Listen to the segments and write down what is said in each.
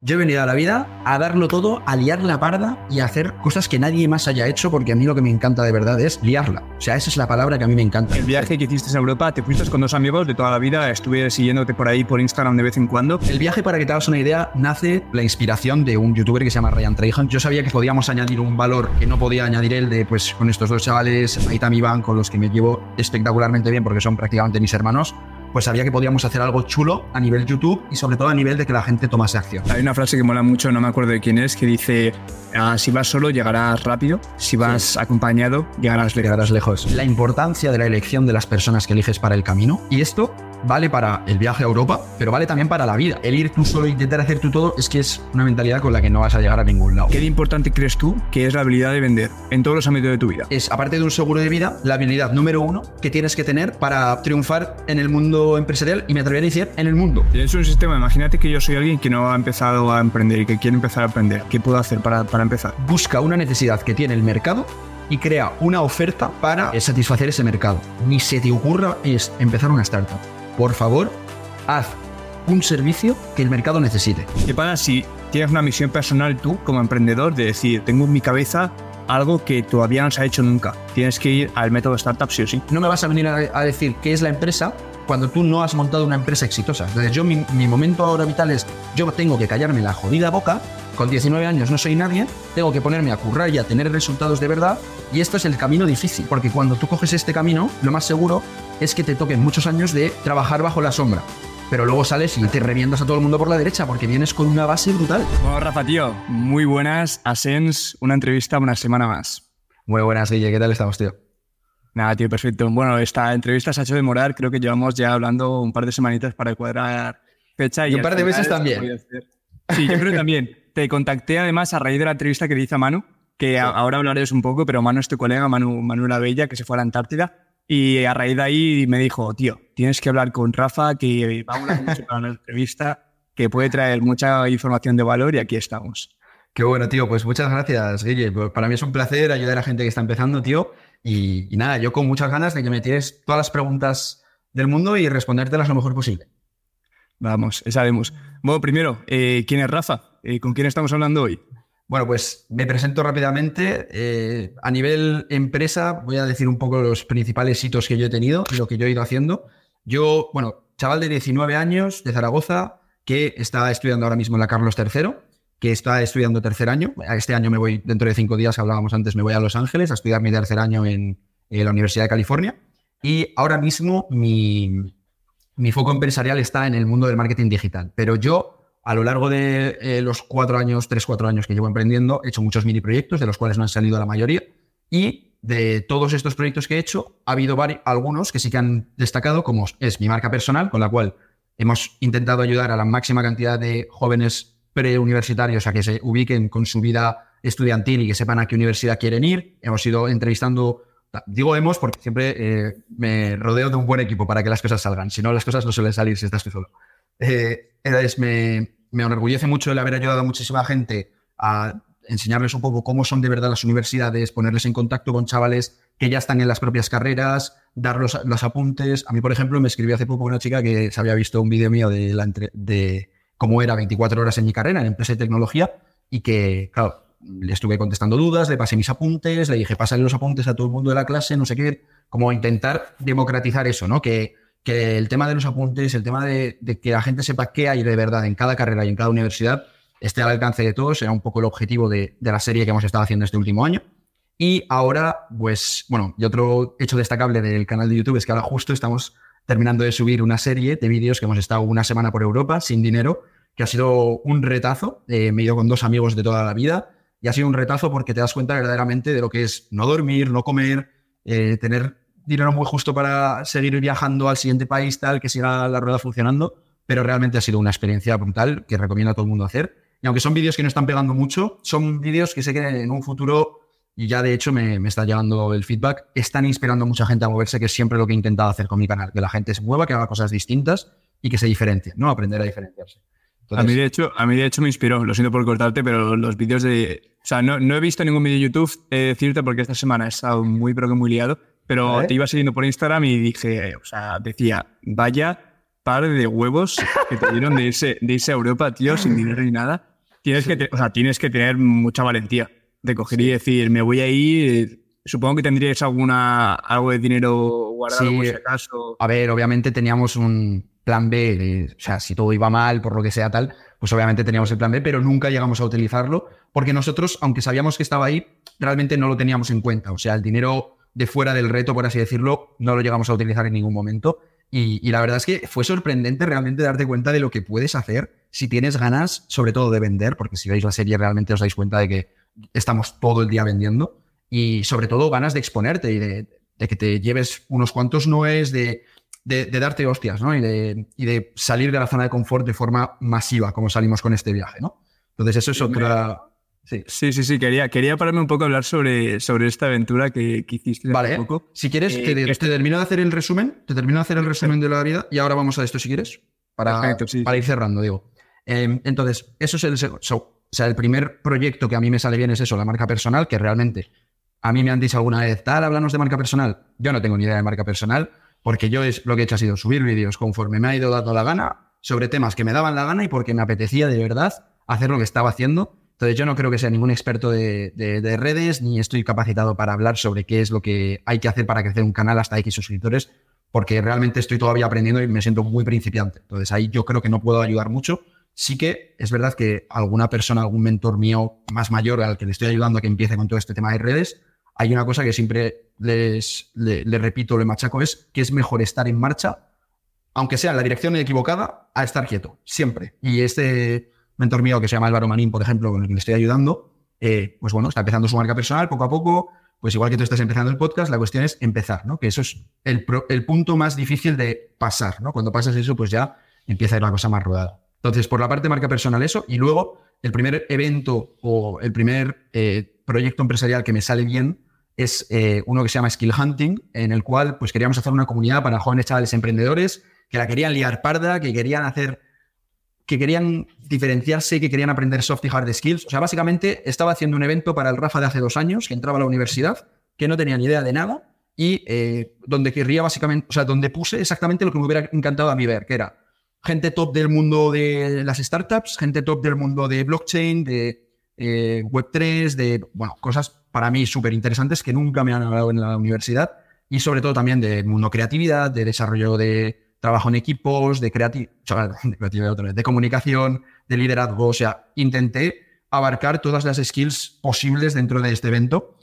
Yo he venido a la vida a darlo todo, a liar la parda y a hacer cosas que nadie más haya hecho, porque a mí lo que me encanta de verdad es liarla. O sea, esa es la palabra que a mí me encanta. El viaje que hiciste a Europa, te fuiste con dos amigos de toda la vida, estuve siguiéndote por ahí por Instagram de vez en cuando. El viaje, para que te hagas una idea, nace la inspiración de un youtuber que se llama Ryan Trahan. Yo sabía que podíamos añadir un valor que no podía añadir él de, pues, con estos dos chavales, Aitam y Iván, con los que me llevo espectacularmente bien porque son prácticamente mis hermanos pues sabía que podíamos hacer algo chulo a nivel YouTube y sobre todo a nivel de que la gente tomase acción. Hay una frase que mola mucho, no me acuerdo de quién es, que dice, ah, si vas solo llegarás rápido, si vas acompañado llegarás, llegarás lejos. La importancia de la elección de las personas que eliges para el camino y esto vale para el viaje a Europa, pero vale también para la vida. El ir tú solo e intentar hacer tú todo es que es una mentalidad con la que no vas a llegar a ningún lado. ¿Qué de importante crees tú que es la habilidad de vender en todos los ámbitos de tu vida? Es, aparte de un seguro de vida, la habilidad número uno que tienes que tener para triunfar en el mundo empresarial y me atrevería a decir en el mundo. Es un sistema, imagínate que yo soy alguien que no ha empezado a emprender y que quiere empezar a aprender. ¿Qué puedo hacer para, para empezar? Busca una necesidad que tiene el mercado y crea una oferta para satisfacer ese mercado. Ni se te ocurra es empezar una startup. Por favor, haz un servicio que el mercado necesite. ¿Qué pasa si tienes una misión personal tú como emprendedor de decir, tengo en mi cabeza algo que todavía no se ha hecho nunca? Tienes que ir al método startup sí o sí. No me vas a venir a, decir qué es la empresa cuando tú no has montado una empresa exitosa. Entonces yo mi, mi momento ahora vital es, yo tengo que callarme la jodida boca con 19 años no soy nadie, tengo que ponerme a currar y a tener resultados de verdad. Y esto es el camino difícil, porque cuando tú coges este camino, lo más seguro es que te toquen muchos años de trabajar bajo la sombra. Pero luego sales y te revientas a todo el mundo por la derecha porque vienes con una base brutal. Bueno, Rafa, tío, muy buenas. Asens, una entrevista una semana más. Muy buenas, Guille. ¿Qué tal estamos, tío? Nada, tío, perfecto. Bueno, esta entrevista se ha hecho demorar. Creo que llevamos ya hablando un par de semanitas para cuadrar fecha. Y, un par de meses también. Sí, yo creo que también. Te contacté además a raíz de la entrevista que le hice a Manu, que ahora hablaremos un poco, pero Manu es tu colega, Manu, Manuela Bella, que se fue a la Antártida. Y a raíz de ahí me dijo, tío, tienes que hablar con Rafa, que va a hablar mucho para la entrevista, que puede traer mucha información de valor y aquí estamos. Qué bueno, tío. Pues muchas gracias, Guille. Pues para mí es un placer ayudar a gente que está empezando, tío. Y, nada, yo con muchas ganas de que me tires todas las preguntas del mundo y respondértelas lo mejor posible. Vamos, esa vemos. Bueno, primero, eh, ¿quién es Rafa? Eh, ¿Con quién estamos hablando hoy? Bueno, pues me presento rápidamente. Eh, a nivel empresa, voy a decir un poco los principales hitos que yo he tenido y lo que yo he ido haciendo. Yo, bueno, chaval de 19 años, de Zaragoza, que está estudiando ahora mismo en la Carlos III, que está estudiando tercer año. Este año me voy, dentro de cinco días, hablábamos antes, me voy a Los Ángeles a estudiar mi tercer año en, en la Universidad de California. Y ahora mismo mi, mi foco empresarial está en el mundo del marketing digital. Pero yo a lo largo de eh, los cuatro años, tres, cuatro años que llevo emprendiendo, he hecho muchos mini proyectos, de los cuales no han salido la mayoría. Y de todos estos proyectos que he hecho, ha habido varios, algunos que sí que han destacado, como es mi marca personal, con la cual hemos intentado ayudar a la máxima cantidad de jóvenes preuniversitarios a que se ubiquen con su vida estudiantil y que sepan a qué universidad quieren ir. Hemos ido entrevistando, digo hemos porque siempre eh, me rodeo de un buen equipo para que las cosas salgan. Si no, las cosas no suelen salir si estás tú solo. Eh, me, me enorgullece mucho el haber ayudado a muchísima gente a enseñarles un poco cómo son de verdad las universidades, ponerles en contacto con chavales que ya están en las propias carreras, dar los, apuntes. A mí, por ejemplo, me escribió hace poco una chica que se había visto un vídeo mío de, de cómo era 24 horas en mi carrera en empresa de tecnología y que, claro, le estuve contestando dudas, le pasé mis apuntes, le dije, pásale los apuntes a todo el mundo de la clase, no sé qué, como intentar democratizar eso, ¿no? Que que el tema de los apuntes, el tema de, que la gente sepa qué hay de verdad en cada carrera y en cada universidad, esté al alcance de todos, era un poco el objetivo de, la serie que hemos estado haciendo este último año. Y ahora, pues, bueno, y otro hecho destacable del canal de YouTube es que ahora justo estamos terminando de subir una serie de vídeos que hemos estado una semana por Europa sin dinero, que ha sido un retazo. Eh, me he ido con dos amigos de toda la vida y ha sido un retazo porque te das cuenta verdaderamente de lo que es no dormir, no comer, eh, tener dinero muy justo para seguir viajando al siguiente país, tal, que siga la rueda funcionando, pero realmente ha sido una experiencia brutal que recomiendo a todo el mundo hacer. Y aunque son vídeos que no están pegando mucho, son vídeos que sé que en un futuro, y ya de hecho me, está llegando el feedback, están inspirando a mucha gente a moverse, que es siempre lo que he intentado hacer con mi canal, que la gente se mueva, que haga cosas distintas y que se diferencie, ¿no? Aprender a diferenciarse. a, mí de hecho, a mí de hecho me inspiró, lo siento por cortarte, pero los vídeos de... O sea, no, no he visto ningún vídeo de YouTube, decirte, porque esta semana he estado muy, pero que muy liado, pero te iba siguiendo por Instagram y dije, o sea, decía, vaya par de huevos que te dieron de irse, de irse a Europa, tío, sin dinero ni nada. Tienes que, o sea, tienes que tener mucha valentía de coger y decir, me voy a ir. Supongo que tendríais alguna, algo de dinero guardado Sí. por si acaso. A ver, obviamente teníamos un plan B, de- o sea, si todo iba mal, por lo que sea tal, pues obviamente teníamos el plan B, pero nunca llegamos a utilizarlo, porque nosotros, aunque sabíamos que estaba ahí, realmente no lo teníamos en cuenta. O sea, el dinero de fuera del reto, por así decirlo, no lo llegamos a utilizar en ningún momento. Y, y la verdad es que fue sorprendente realmente darte cuenta de lo que puedes hacer si tienes ganas, sobre todo de vender, porque si veis la serie realmente os dais cuenta de que estamos todo el día vendiendo y sobre todo ganas de exponerte y de, de que te lleves unos cuantos noes, de, de, de darte hostias, ¿no? Y de, y de salir de la zona de confort de forma masiva, como salimos con este viaje, ¿no? Entonces eso es otra... Sí. Sí, sí, sí. Quería, quería pararme un poco a hablar sobre, sobre esta aventura que, que hiciste hace Vale, poco. si quieres, Eh, te, te esto- termino de hacer el resumen, te termino de hacer el resumen de la vida y ahora vamos a esto si quieres, para, Perfecto, sí. para ir cerrando, digo. Eh, entonces, eso es el, so- o sea, el primer proyecto que a mí me sale bien es eso, la marca personal, que realmente a mí me han dicho alguna vez, tal, háblanos de marca personal. Yo no tengo ni idea de marca personal, porque yo es, lo que he hecho ha sido subir vídeos conforme me ha ido dando la gana sobre temas que me daban la gana y porque me apetecía de verdad hacer lo que estaba haciendo. Entonces yo no creo que sea ningún experto de, de- de redes, ni estoy capacitado para hablar sobre qué es lo que hay que hacer para crecer un canal hasta X suscriptores, porque realmente estoy todavía aprendiendo y me siento muy principiante. Entonces ahí yo creo que no puedo ayudar mucho. Sí que es verdad que alguna persona, algún mentor mío más mayor al que le estoy ayudando a que empiece con todo este tema de redes, hay una cosa que siempre les, le, le repito, le machaco, es que es mejor estar en marcha, aunque sea en la dirección equivocada, a estar quieto, siempre. Y este mentor mío que se llama Álvaro Manín, por ejemplo, con el que le estoy ayudando, eh, pues bueno, está empezando su marca personal poco a poco, pues igual que tú estás empezando el podcast, la cuestión es empezar, ¿no? Que eso es el punto más difícil de pasar, ¿no? Cuando pasas eso, pues ya empieza a ir la cosa más rodada. Entonces, por la parte de marca personal, eso, y luego el primer evento o el primer eh, proyecto empresarial que me sale bien es eh, uno que se llama Skill Hunting, en el cual pues queríamos hacer una comunidad para jóvenes chavales emprendedores que la querían liar parda, que querían hacer, que querían diferenciarse, que querían aprender soft y hard skills. O sea, básicamente estaba haciendo un evento para el Rafa de hace dos años, que entraba a la universidad, que no tenía ni idea de nada, y eh, donde querría básicamente, o sea, donde puse exactamente lo que me hubiera encantado a mí ver, que era gente top del mundo de las startups, gente top del mundo de blockchain, de eh, Web3, de, bueno, cosas para mí súper interesantes que nunca me han hablado en la universidad y sobre todo también del mundo creatividad, de desarrollo de trabajo en equipos, de, creati- de de comunicación, de liderazgo. O sea, intenté abarcar todas las skills posibles dentro de este evento,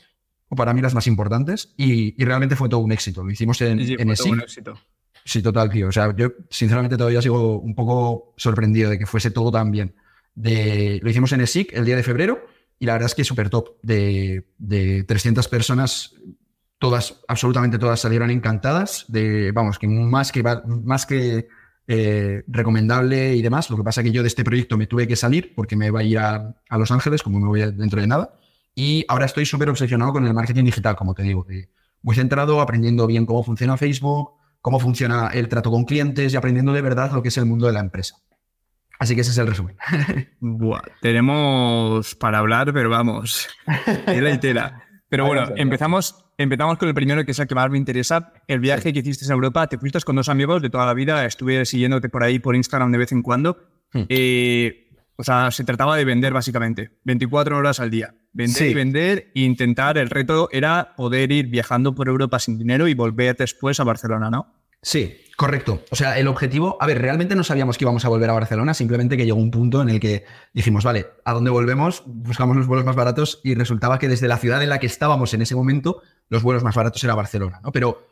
o para mí las más importantes, y, y realmente fue todo un éxito. Lo hicimos en, Sí, sí, en fue todo un éxito. Sí, total, tío. O sea, yo sinceramente todavía sigo un poco sorprendido de que fuese todo tan bien. De, lo hicimos en ESIC el día de febrero y la verdad es que súper top. De, de 300 personas, todas, absolutamente todas salieron encantadas. De, vamos, que más que, más que eh, recomendable y demás. Lo que pasa que yo de este proyecto me tuve que salir porque me iba a ir a, a Los Ángeles, como me voy dentro de nada. Y ahora estoy súper obsesionado con el marketing digital, como te digo. muy centrado, aprendiendo bien cómo funciona Facebook, cómo funciona el trato con clientes y aprendiendo de verdad lo que es el mundo de la empresa. Así que ese es el resumen. Buah, tenemos para hablar, pero vamos, tela y tela. Pero bueno, empezamos, empezamos con el primero que es el que más me interesa. El viaje que hiciste a Europa, te fuiste con dos amigos de toda la vida, estuve siguiéndote por ahí por Instagram de vez en cuando. Hmm. Eh, o sea, se trataba de vender básicamente, 24 horas al día. Vender Sí. y vender e intentar, el reto era poder ir viajando por Europa sin dinero y volver después a Barcelona, ¿no? Sí, correcto. O sea, el objetivo, a ver, realmente no sabíamos que íbamos a volver a Barcelona, simplemente que llegó un punto en el que dijimos, vale, ¿a dónde volvemos? Buscamos los vuelos más baratos y resultaba que desde la ciudad en la que estábamos en ese momento, los vuelos más baratos era Barcelona, ¿no? Pero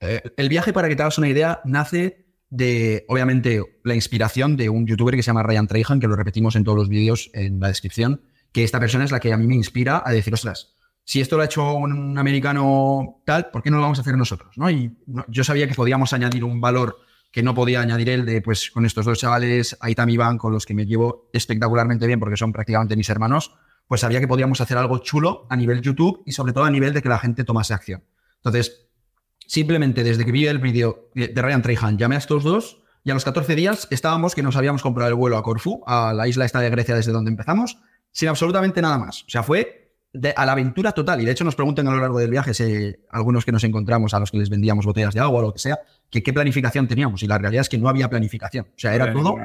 eh, el viaje, para que te hagas una idea, nace de, obviamente, la inspiración de un youtuber que se llama Ryan Trahan, que lo repetimos en todos los vídeos en la descripción, que esta persona es la que a mí me inspira a decir, ostras, si esto lo ha hecho un americano tal, ¿por qué no lo vamos a hacer nosotros? ¿no? Y yo sabía que podíamos añadir un valor que no podía añadir él de, pues, con estos dos chavales, Aitam y Iván, con los que me llevo espectacularmente bien porque son prácticamente mis hermanos, pues sabía que podíamos hacer algo chulo a nivel YouTube y sobre todo a nivel de que la gente tomase acción. Entonces, simplemente desde que vi el vídeo de de Ryan Trahan, llamé a estos dos y a los 14 días estábamos que nos habíamos comprado el vuelo a Corfú, a la isla esta de Grecia desde donde empezamos, sin absolutamente nada más. O sea, fue a la aventura total. Y de hecho nos preguntan a lo largo del viaje, si, algunos que nos encontramos, a los que les vendíamos botellas de agua o lo que sea, que qué planificación teníamos. Y la realidad es que no había planificación. O sea, era todo...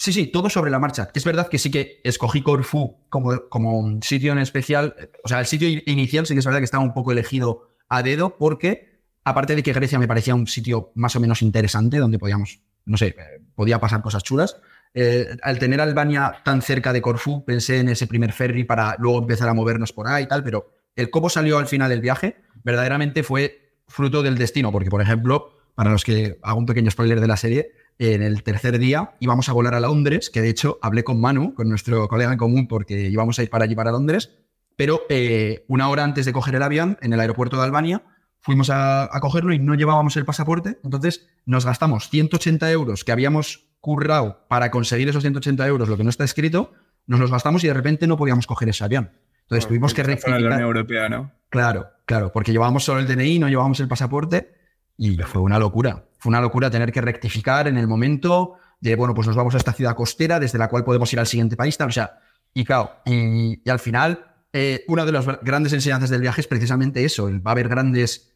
Sí, sí, todo sobre la marcha. Es verdad que sí que escogí Corfú como, como un sitio en especial. O sea, el sitio inicial sí que es verdad que estaba un poco elegido a dedo porque, aparte de que Grecia me parecía un sitio más o menos interesante donde podíamos, no sé, eh, podía pasar cosas chulas. Eh, al tener Albania tan cerca de Corfú, pensé en ese primer ferry para luego empezar a movernos por ahí y tal, pero el cómo salió al final del viaje verdaderamente fue fruto del destino, porque, por ejemplo, para los que hago un pequeño spoiler de la serie, en el tercer día íbamos a volar a Londres, que de hecho hablé con Manu, con nuestro colega en común, porque íbamos a ir para allí, para Londres, pero eh, una hora antes de coger el avión, en el aeropuerto de Albania, fuimos a, cogerlo y no llevábamos el pasaporte, entonces nos gastamos 180 euros que habíamos currado para conseguir esos 180 euros, lo que no está escrito, nos los gastamos y de repente no podíamos coger ese avión. Entonces tuvimos que rectificar. la Unión Europea, ¿no? Claro, claro, porque llevábamos solo el DNI, no llevábamos el pasaporte y fue una locura. Fue una locura tener que rectificar en el momento de, bueno, pues nos vamos a esta ciudad costera desde la cual podemos ir al siguiente país, tal. O sea, y claro, y, al final, eh, una de las grandes enseñanzas del viaje es precisamente eso. Va a haber grandes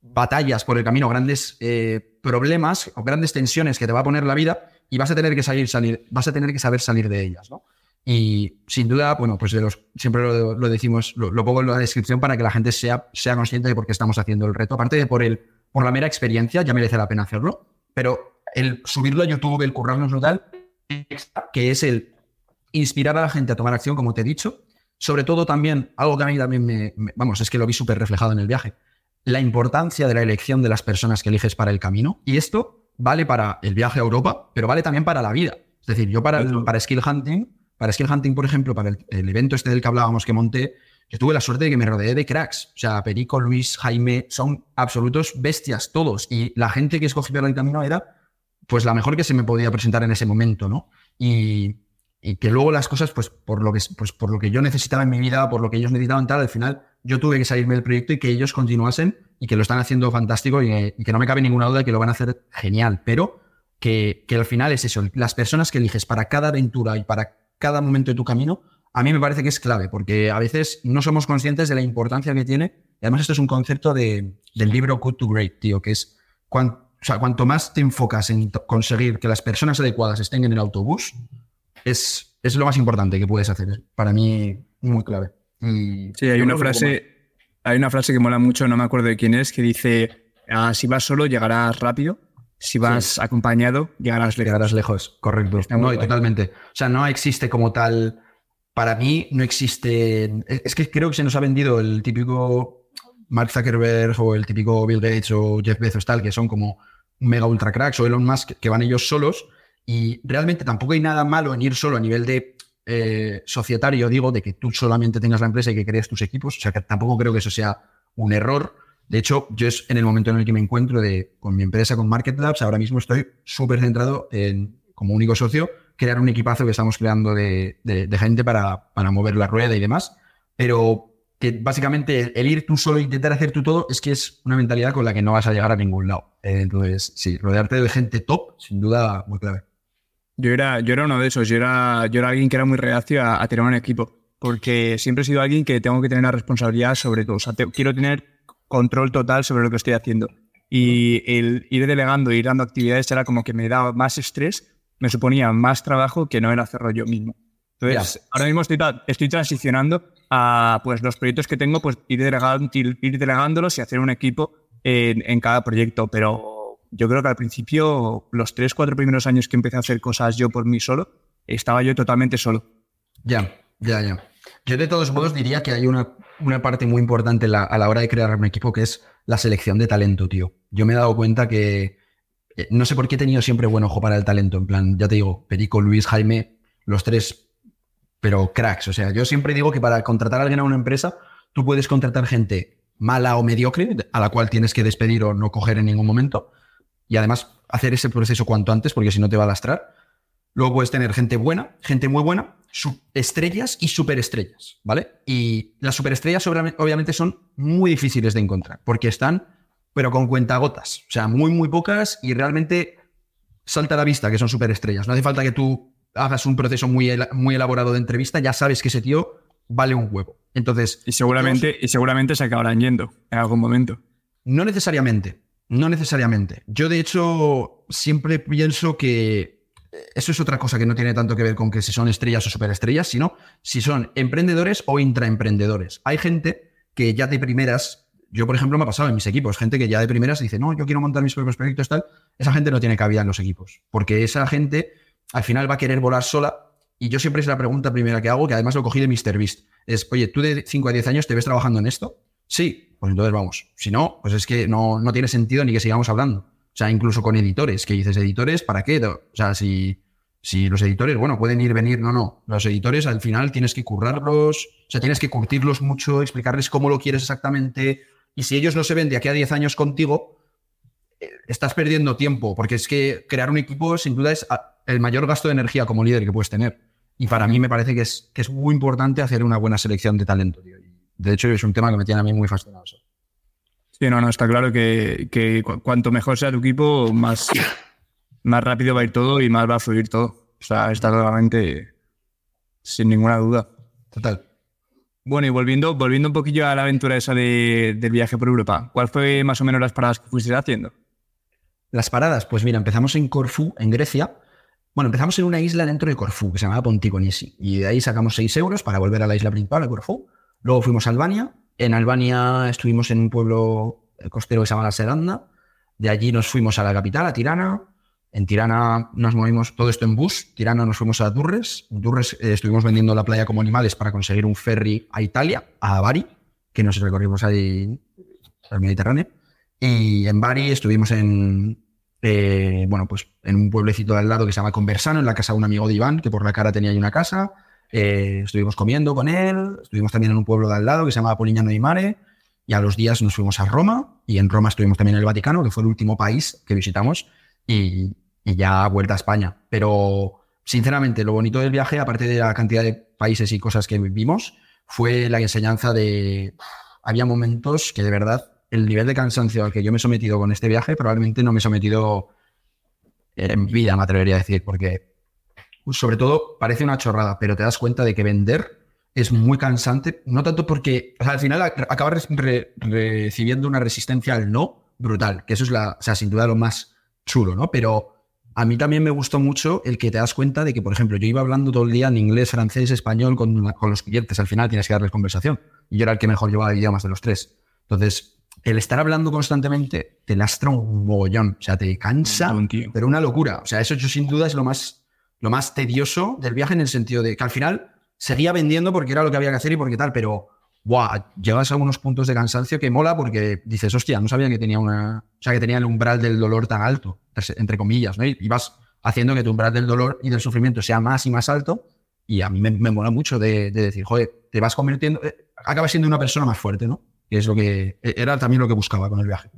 batallas por el camino, grandes eh, problemas o grandes tensiones que te va a poner la vida y vas a tener que salir, salir, vas a tener que saber salir de ellas, ¿no? Y sin duda, bueno, pues de los, siempre lo, decimos, lo, pongo en la descripción para que la gente sea, sea consciente de por qué estamos haciendo el reto. Aparte de por el por la mera experiencia, ya merece la pena hacerlo, pero el subirlo a YouTube, el currarnos tal, que es el inspirar a la gente a tomar acción, como te he dicho, sobre todo también, algo que a mí también me, vamos, es que lo vi súper reflejado en el viaje, la importancia de la elección de las personas que eliges para el camino. Y esto vale para el viaje a Europa, pero vale también para la vida. Es decir, yo para, para Skill Hunting, para Skill Hunting, por ejemplo, para el, el evento este del que hablábamos que monté, yo tuve la suerte de que me rodeé de cracks. O sea, Perico, Luis, Jaime, son absolutos bestias todos. Y la gente que escogí para el camino era pues la mejor que se me podía presentar en ese momento, ¿no? Y, que luego las cosas, pues por lo que, pues por lo que yo necesitaba en mi vida, por lo que ellos necesitaban tal, al final yo tuve que salirme del proyecto y que ellos continuasen y que lo están haciendo fantástico y, que no me cabe ninguna duda de que lo van a hacer genial. Pero que, que al final es eso, las personas que eliges para cada aventura y para cada momento de tu camino a mí me parece que es clave, porque a veces no somos conscientes de la importancia que tiene. Y además, esto es un concepto de, del libro Good to Great, tío, que es o sea, cuanto más te enfocas en conseguir que las personas adecuadas estén en el autobús, es, es lo más importante que puedes hacer. Para mí, muy clave. sí, hay una frase, hay una frase que mola mucho, no me acuerdo de quién es, que dice: ah, si vas solo, llegarás rápido. Si vas acompañado, llegarás lejos. Llegarás lejos, correcto. No, totalmente. O sea, no existe como tal para mí no existe. Es que creo que se nos ha vendido el típico Mark Zuckerberg o el típico Bill Gates o Jeff Bezos, tal, que son como mega ultra cracks o Elon Musk, que van ellos solos. Y realmente tampoco hay nada malo en ir solo a nivel de eh, societario, digo, de que tú solamente tengas la empresa y que crees tus equipos. O sea, que tampoco creo que eso sea un error. De hecho, yo es en el momento en el que me encuentro de, con mi empresa, con Market Labs, ahora mismo estoy súper centrado en, como único socio, crear un equipazo que estamos creando de, gente para, mover la rueda y demás. Pero que básicamente el, ir tú solo e intentar hacer tú todo es que es una mentalidad con la que no vas a llegar a ningún lado. entonces, sí, rodearte de gente top, sin duda, muy clave. Yo era, yo era uno de esos, yo era, yo era alguien que era muy reacio a, tener un equipo, porque siempre he sido alguien que tengo que tener la responsabilidad sobre todo. O sea, quiero tener control total sobre lo que estoy haciendo. Y el ir delegando, ir dando actividades era como que me daba más estrés me suponía más trabajo que no era hacerlo yo mismo. Entonces, ahora mismo estoy, estoy, transicionando a pues, los proyectos que tengo, pues ir, delegando, ir, delegándolos y hacer un equipo en, cada proyecto. Pero yo creo que al principio, los tres, cuatro primeros años que empecé a hacer cosas yo por mí solo, estaba yo totalmente solo. Ya, ya, ya. Yo de todos modos diría que hay una, una parte muy importante a la hora de crear un equipo que es la selección de talento, tío. Yo me he dado cuenta que eh, no sé por qué he tenido siempre buen ojo para el talento. En plan, ya te digo, Perico, Luis, Jaime, los tres, pero cracks. O sea, yo siempre digo que para contratar a alguien a una empresa, tú puedes contratar gente mala o mediocre, a la cual tienes que despedir o no coger en ningún momento. Y además hacer ese proceso cuanto antes, porque si no te va a lastrar. Luego puedes tener gente buena, gente muy buena, estrellas y superestrellas, ¿vale? Y las superestrellas obviamente son muy difíciles de encontrar, porque están pero con cuentagotas. O sea, muy, muy pocas y realmente salta a la vista que son superestrellas. No hace falta que tú hagas un proceso muy, muy elaborado de entrevista, ya sabes que ese tío vale un huevo. Entonces. Y seguramente, y seguramente se acabarán yendo en algún momento. No necesariamente. No necesariamente. Yo, de hecho, siempre pienso que eso es otra cosa que no tiene tanto que ver con que si son estrellas o superestrellas, sino si son emprendedores o intraemprendedores. Hay gente que ya de primeras, yo por ejemplo me ha pasado en mis equipos, gente que ya de primeras dice, no, yo quiero montar mis propios proyectos, tal. Esa gente no tiene cabida en los equipos, porque esa gente al final va a querer volar sola. Y yo siempre es la pregunta primera que hago, que además lo cogí de MrBeast, es, oye, ¿tú de 5 a 10 años te ves trabajando en esto? Sí, pues entonces vamos. Si no, pues es que no, no tiene sentido ni que sigamos hablando. O sea, incluso con editores, que dices, editores, ¿para qué? O sea, si, si los editores, bueno, pueden ir, venir, no, no. Los editores al final tienes que currarlos, o sea, tienes que curtirlos mucho, explicarles cómo lo quieres exactamente. Y si ellos no se ven de aquí a 10 años contigo, eh, estás perdiendo tiempo, porque es que crear un equipo sin duda es ah, el mayor gasto de energía como líder que puedes tener. Y para mí me parece que es, que es muy importante hacer una buena selección de talento, tío. De hecho, es un tema que me tiene a mí muy fascinado. Sí, no, no, está claro que, cuanto mejor sea tu equipo, más, más rápido va a ir todo y más va a fluir todo. O sea, está claramente sin ninguna duda. Total. Bueno, y volviendo, volviendo un poquillo a la aventura esa de, del viaje por Europa, ¿cuál fue más o menos las paradas que fuiste haciendo? Las paradas, pues mira, empezamos en Corfú, en Grecia. Bueno, empezamos en una isla dentro de Corfú, que se llamaba Ponticonisi. Y de ahí sacamos 6 euros para volver a la isla principal, a Corfú. Luego fuimos a Albania. En Albania estuvimos en un pueblo costero que se llama La Sedanda. De allí nos fuimos a la capital, a Tirana. En Tirana nos movimos todo esto en bus. Tirana nos fuimos a Durres. En Durres eh, estuvimos vendiendo la playa como animales para conseguir un ferry a Italia, a Bari, que nos recorrimos ahí al Mediterráneo. Y en Bari estuvimos en, eh, bueno, pues en un pueblecito de al lado que se llama Conversano, en la casa de un amigo de Iván, que por la cara tenía ahí una casa. Eh, estuvimos comiendo con él, estuvimos también en un pueblo de al lado que se llama Polignano di Mare, y a los días nos fuimos a Roma, y en Roma estuvimos también en el Vaticano, que fue el último país que visitamos, y, ya vuelta a España. Pero, sinceramente, lo bonito del viaje, aparte de la cantidad de países y cosas que vimos, fue la enseñanza de... Había momentos que de verdad el nivel de cansancio al que yo me he sometido con este viaje probablemente no me he sometido en vida, me atrevería a decir, porque sobre todo parece una chorrada, pero te das cuenta de que vender es muy cansante, no tanto porque al final acabas recibiendo una resistencia al no brutal, que eso es la, o sea, sin duda lo más chulo, ¿no? Pero a mí también me gustó mucho el que te das cuenta de que, por ejemplo, yo iba hablando todo el día en inglés, francés, español con, con los clientes, al final tienes que darles conversación. Y yo era el que mejor llevaba idiomas de los tres. Entonces, el estar hablando constantemente te lastra un mogollón, o sea, te cansa, pero una locura. O sea, eso yo sin duda es lo más lo más tedioso del viaje en el sentido de que al final seguía vendiendo porque era lo que había que hacer y porque tal, pero wow, llegas a unos puntos de cansancio que mola porque dices, hostia, no sabía que tenía una, o sea, que tenía el umbral del dolor tan alto, entre comillas, ¿no? Y vas haciendo que tu umbral del dolor y del sufrimiento sea más y más alto y a mí me, mola mucho de, decir, joder, te vas convirtiendo, eh, acabas siendo una persona más fuerte, ¿no? Es lo que e, era también lo que buscaba con el viaje.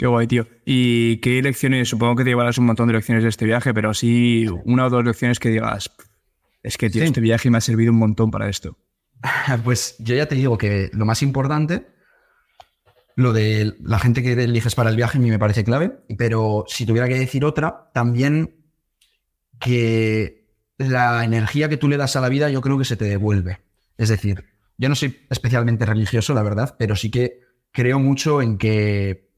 Qué guay, tío. ¿Y qué lecciones? Supongo que te llevarás un montón de lecciones de este viaje, pero sí una o dos lecciones que digas, es que, tío, este viaje me ha servido un montón para esto. Pues yo ya te digo que lo más importante, lo de la gente que eliges para el viaje a mí me parece clave, pero si tuviera que decir otra, también que la energía que tú le das a la vida yo creo que se te devuelve. Es decir, yo no soy especialmente religioso, la verdad, pero sí que creo mucho en que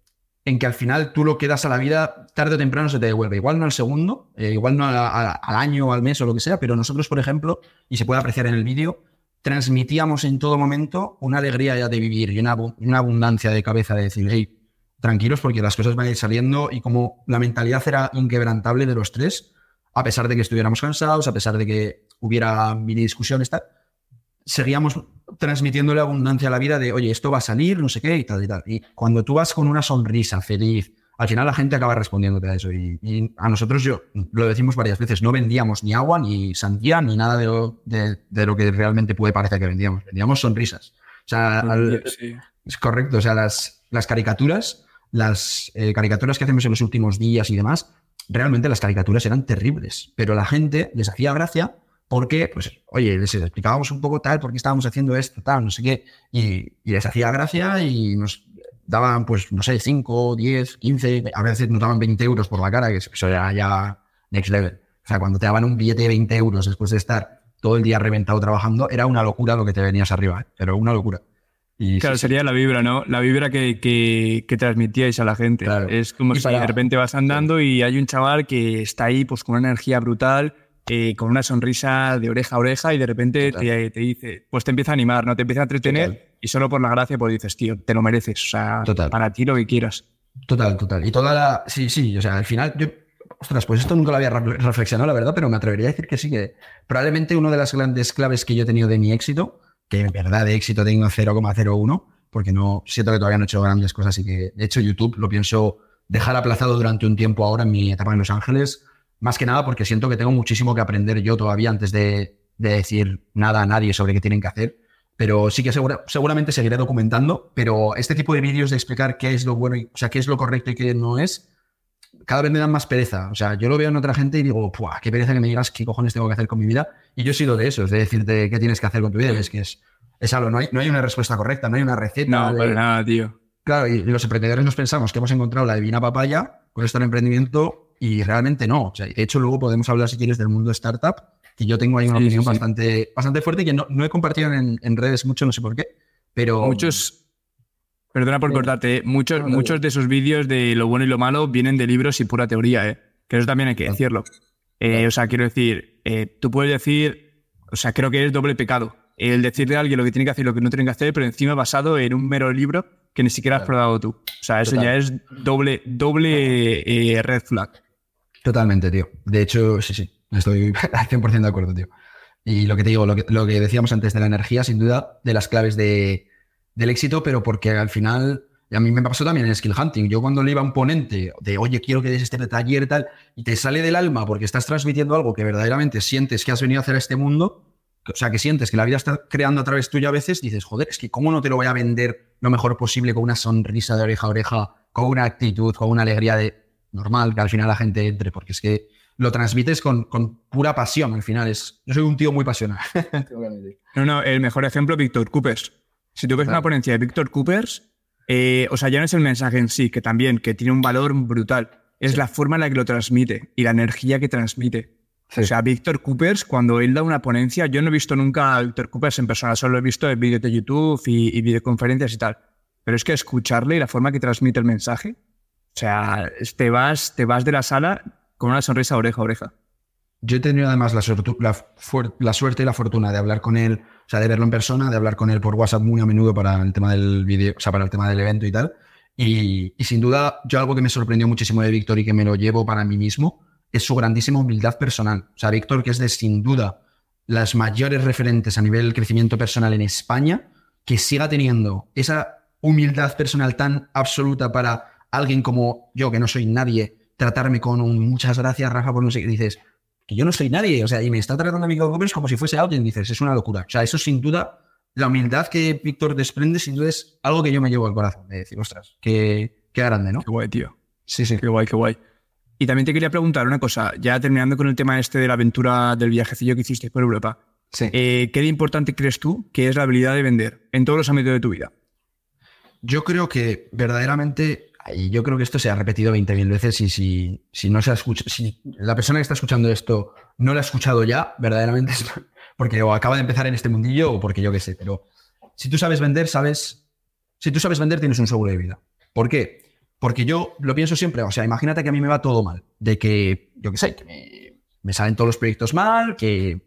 en que al final tú lo que das a la vida, tarde o temprano se te devuelve. Igual no al segundo, eh, igual no al año o al mes o lo que sea, pero nosotros, por ejemplo, y se puede apreciar en el vídeo, transmitíamos en todo momento una alegría ya de vivir y una, una, abundancia de cabeza de decir, hey, tranquilos porque las cosas van a ir saliendo y como la mentalidad era inquebrantable de los tres, a pesar de que estuviéramos cansados, a pesar de que hubiera mini discusiones, seguíamos transmitiéndole abundancia a la vida de, oye, esto va a salir, no sé qué, y tal y tal. Y cuando tú vas con una sonrisa feliz, al final la gente acaba respondiéndote a eso. Y, a nosotros, yo lo decimos varias veces, no vendíamos ni agua, ni sandía, ni nada de lo, de, lo que realmente puede parecer que vendíamos. Vendíamos sonrisas. O sea, es correcto. O sea, las, las caricaturas, las eh, caricaturas que hacemos en los últimos días y demás, realmente las caricaturas eran terribles, pero la gente les hacía gracia porque, pues, oye, les explicábamos un poco tal, por qué estábamos haciendo esto, tal, no sé qué, y, les hacía gracia y nos daban, pues, no sé, 5, 10, 15, a veces nos daban 20 euros por la cara, que eso era ya next level. O sea, cuando te daban un billete de 20 euros después de estar todo el día reventado trabajando, era una locura lo que te venías arriba, ¿eh? pero una locura. Y claro, sería la vibra, ¿no? La vibra que, que, transmitíais a la gente. Es como si de repente vas andando y hay un chaval que está ahí pues con una energía brutal, eh, con una sonrisa de oreja a oreja y de repente te, dice, pues te empieza a animar, ¿no? Te empieza a entretener y solo por la gracia pues dices, tío, te lo mereces, o sea, para ti lo que quieras. Total, total. Y toda la... Sí, sí, o sea, al final yo... Ostras, pues esto nunca lo había reflexionado, la verdad, pero me atrevería a decir que sí, que probablemente una de las grandes claves que yo he tenido de mi éxito que en verdad de éxito tengo 0,01, porque no siento que todavía no he hecho grandes cosas y que, de hecho, YouTube lo pienso dejar aplazado durante un tiempo ahora en mi etapa en Los Ángeles, más que nada porque siento que tengo muchísimo que aprender yo todavía antes de, decir nada a nadie sobre qué tienen que hacer. Pero sí que seguramente seguiré documentando, pero este tipo de vídeos de explicar qué es lo bueno, y, o sea, qué es lo correcto y qué no es, cada vez me dan más pereza. O sea, yo lo veo en otra gente y digo, ¡puah! Qué pereza que me digas qué cojones tengo que hacer con mi vida. Y yo he sido de esos, de decirte qué tienes que hacer con tu vida. Es que es, es algo, no hay, no hay una respuesta correcta, no hay una receta. No, de... nada, tío. Claro, y los emprendedores nos pensamos que hemos encontrado la divina papaya con esto en emprendimiento y realmente no. O sea, de hecho, luego podemos hablar, si quieres, del mundo startup, que yo tengo ahí una opinión Bastante, bastante fuerte y que no, no he compartido en, en, redes mucho, no sé por qué. Pero. Muchos, Perdona por cortarte. Muchos, muchos de esos vídeos de lo bueno y lo malo vienen de libros y pura teoría, ¿eh? Que eso también hay que decirlo. Eh, o sea, quiero decir, eh, tú puedes decir, o sea, creo que es doble pecado. El decirle a alguien lo que tiene que hacer y lo que no tiene que hacer, pero encima basado en un mero libro que ni siquiera has probado tú. O sea, eso ya es doble, doble eh, red flag. Totalmente, tío. De hecho, sí, sí. Estoy al 100% de acuerdo, tío. Y lo que te digo, lo que, lo que decíamos antes de la energía, sin duda, de las claves de, del éxito, pero porque al final, a mí me pasó también en skill hunting. Yo cuando le iba a un ponente de, oye, quiero que des este taller y tal, y te sale del alma porque estás transmitiendo algo que verdaderamente sientes que has venido a hacer a este mundo, o sea, que sientes que la vida está creando a través tuyo a veces, dices, joder, es que cómo no te lo voy a vender lo mejor posible con una sonrisa de oreja a oreja, con una actitud, con una alegría de normal, que al final la gente entre, porque es que lo transmites con, con pura pasión, al final es... Yo soy un tío muy pasional. no, no, el mejor ejemplo, Víctor Coopers. Si tú ves una ponencia de Víctor Coopers, eh, o sea, ya no es el mensaje en sí, que también, que tiene un valor brutal, es la forma en la que lo transmite y la energía que transmite. O sea, Víctor Coopers, cuando él da una ponencia, yo no he visto nunca a Víctor Coopers en persona, solo he visto en vídeos de YouTube y, y videoconferencias y tal. Pero es que escucharle y la forma que transmite el mensaje, o sea, te vas, te vas de la sala con una sonrisa oreja a oreja. Yo he tenido además la, la, suerte y la fortuna de hablar con él, o sea, de verlo en persona, de hablar con él por WhatsApp muy a menudo para el tema del video, o sea, para el tema del evento y tal. Y, sin duda, yo algo que me sorprendió muchísimo de Víctor y que me lo llevo para mí mismo es su grandísima humildad personal. O sea, Víctor, que es de sin duda las mayores referentes a nivel crecimiento personal en España, que siga teniendo esa humildad personal tan absoluta para alguien como yo, que no soy nadie, tratarme con un muchas gracias, Rafa, por no sé qué dices que yo no soy nadie, o sea, y me está tratando a Víctor Gómez como si fuese alguien, dices, es una locura. O sea, eso sin duda, la humildad que Víctor desprende, sin duda es algo que yo me llevo al corazón, de decir, ostras, qué, qué grande, ¿no? Qué guay, tío. Sí, sí. Qué guay, qué guay. Y también te quería preguntar una cosa, ya terminando con el tema este de la aventura del viajecillo que hiciste por Europa. Sí. Eh, ¿Qué de importante crees tú que es la habilidad de vender en todos los ámbitos de tu vida? Yo creo que verdaderamente y yo creo que esto se ha repetido 20.000 veces y si, si no se ha si la persona que está escuchando esto no lo ha escuchado ya, verdaderamente porque acaba de empezar en este mundillo o porque yo qué sé, pero si tú sabes vender, sabes, si tú sabes vender tienes un seguro de vida. ¿Por qué? Porque yo lo pienso siempre, o sea, imagínate que a mí me va todo mal, de que, yo qué sé, que me, salen todos los proyectos mal, que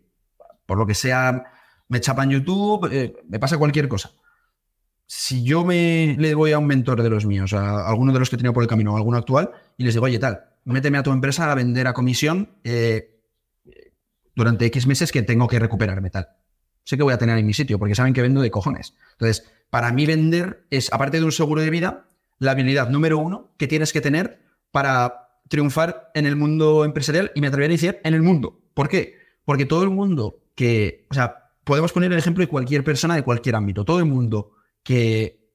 por lo que sea me chapan YouTube, eh, me pasa cualquier cosa si yo me le voy a un mentor de los míos, a alguno de los que he tenido por el camino, o alguno actual, y les digo, oye, tal, méteme a tu empresa a vender a comisión eh, durante X meses que tengo que recuperarme, tal. Sé que voy a tener en mi sitio, porque saben que vendo de cojones. Entonces, para mí vender es, aparte de un seguro de vida, la habilidad número uno que tienes que tener para triunfar en el mundo empresarial y me atrevería a decir en el mundo. ¿Por qué? Porque todo el mundo que, o sea, podemos poner el ejemplo de cualquier persona de cualquier ámbito, todo el mundo que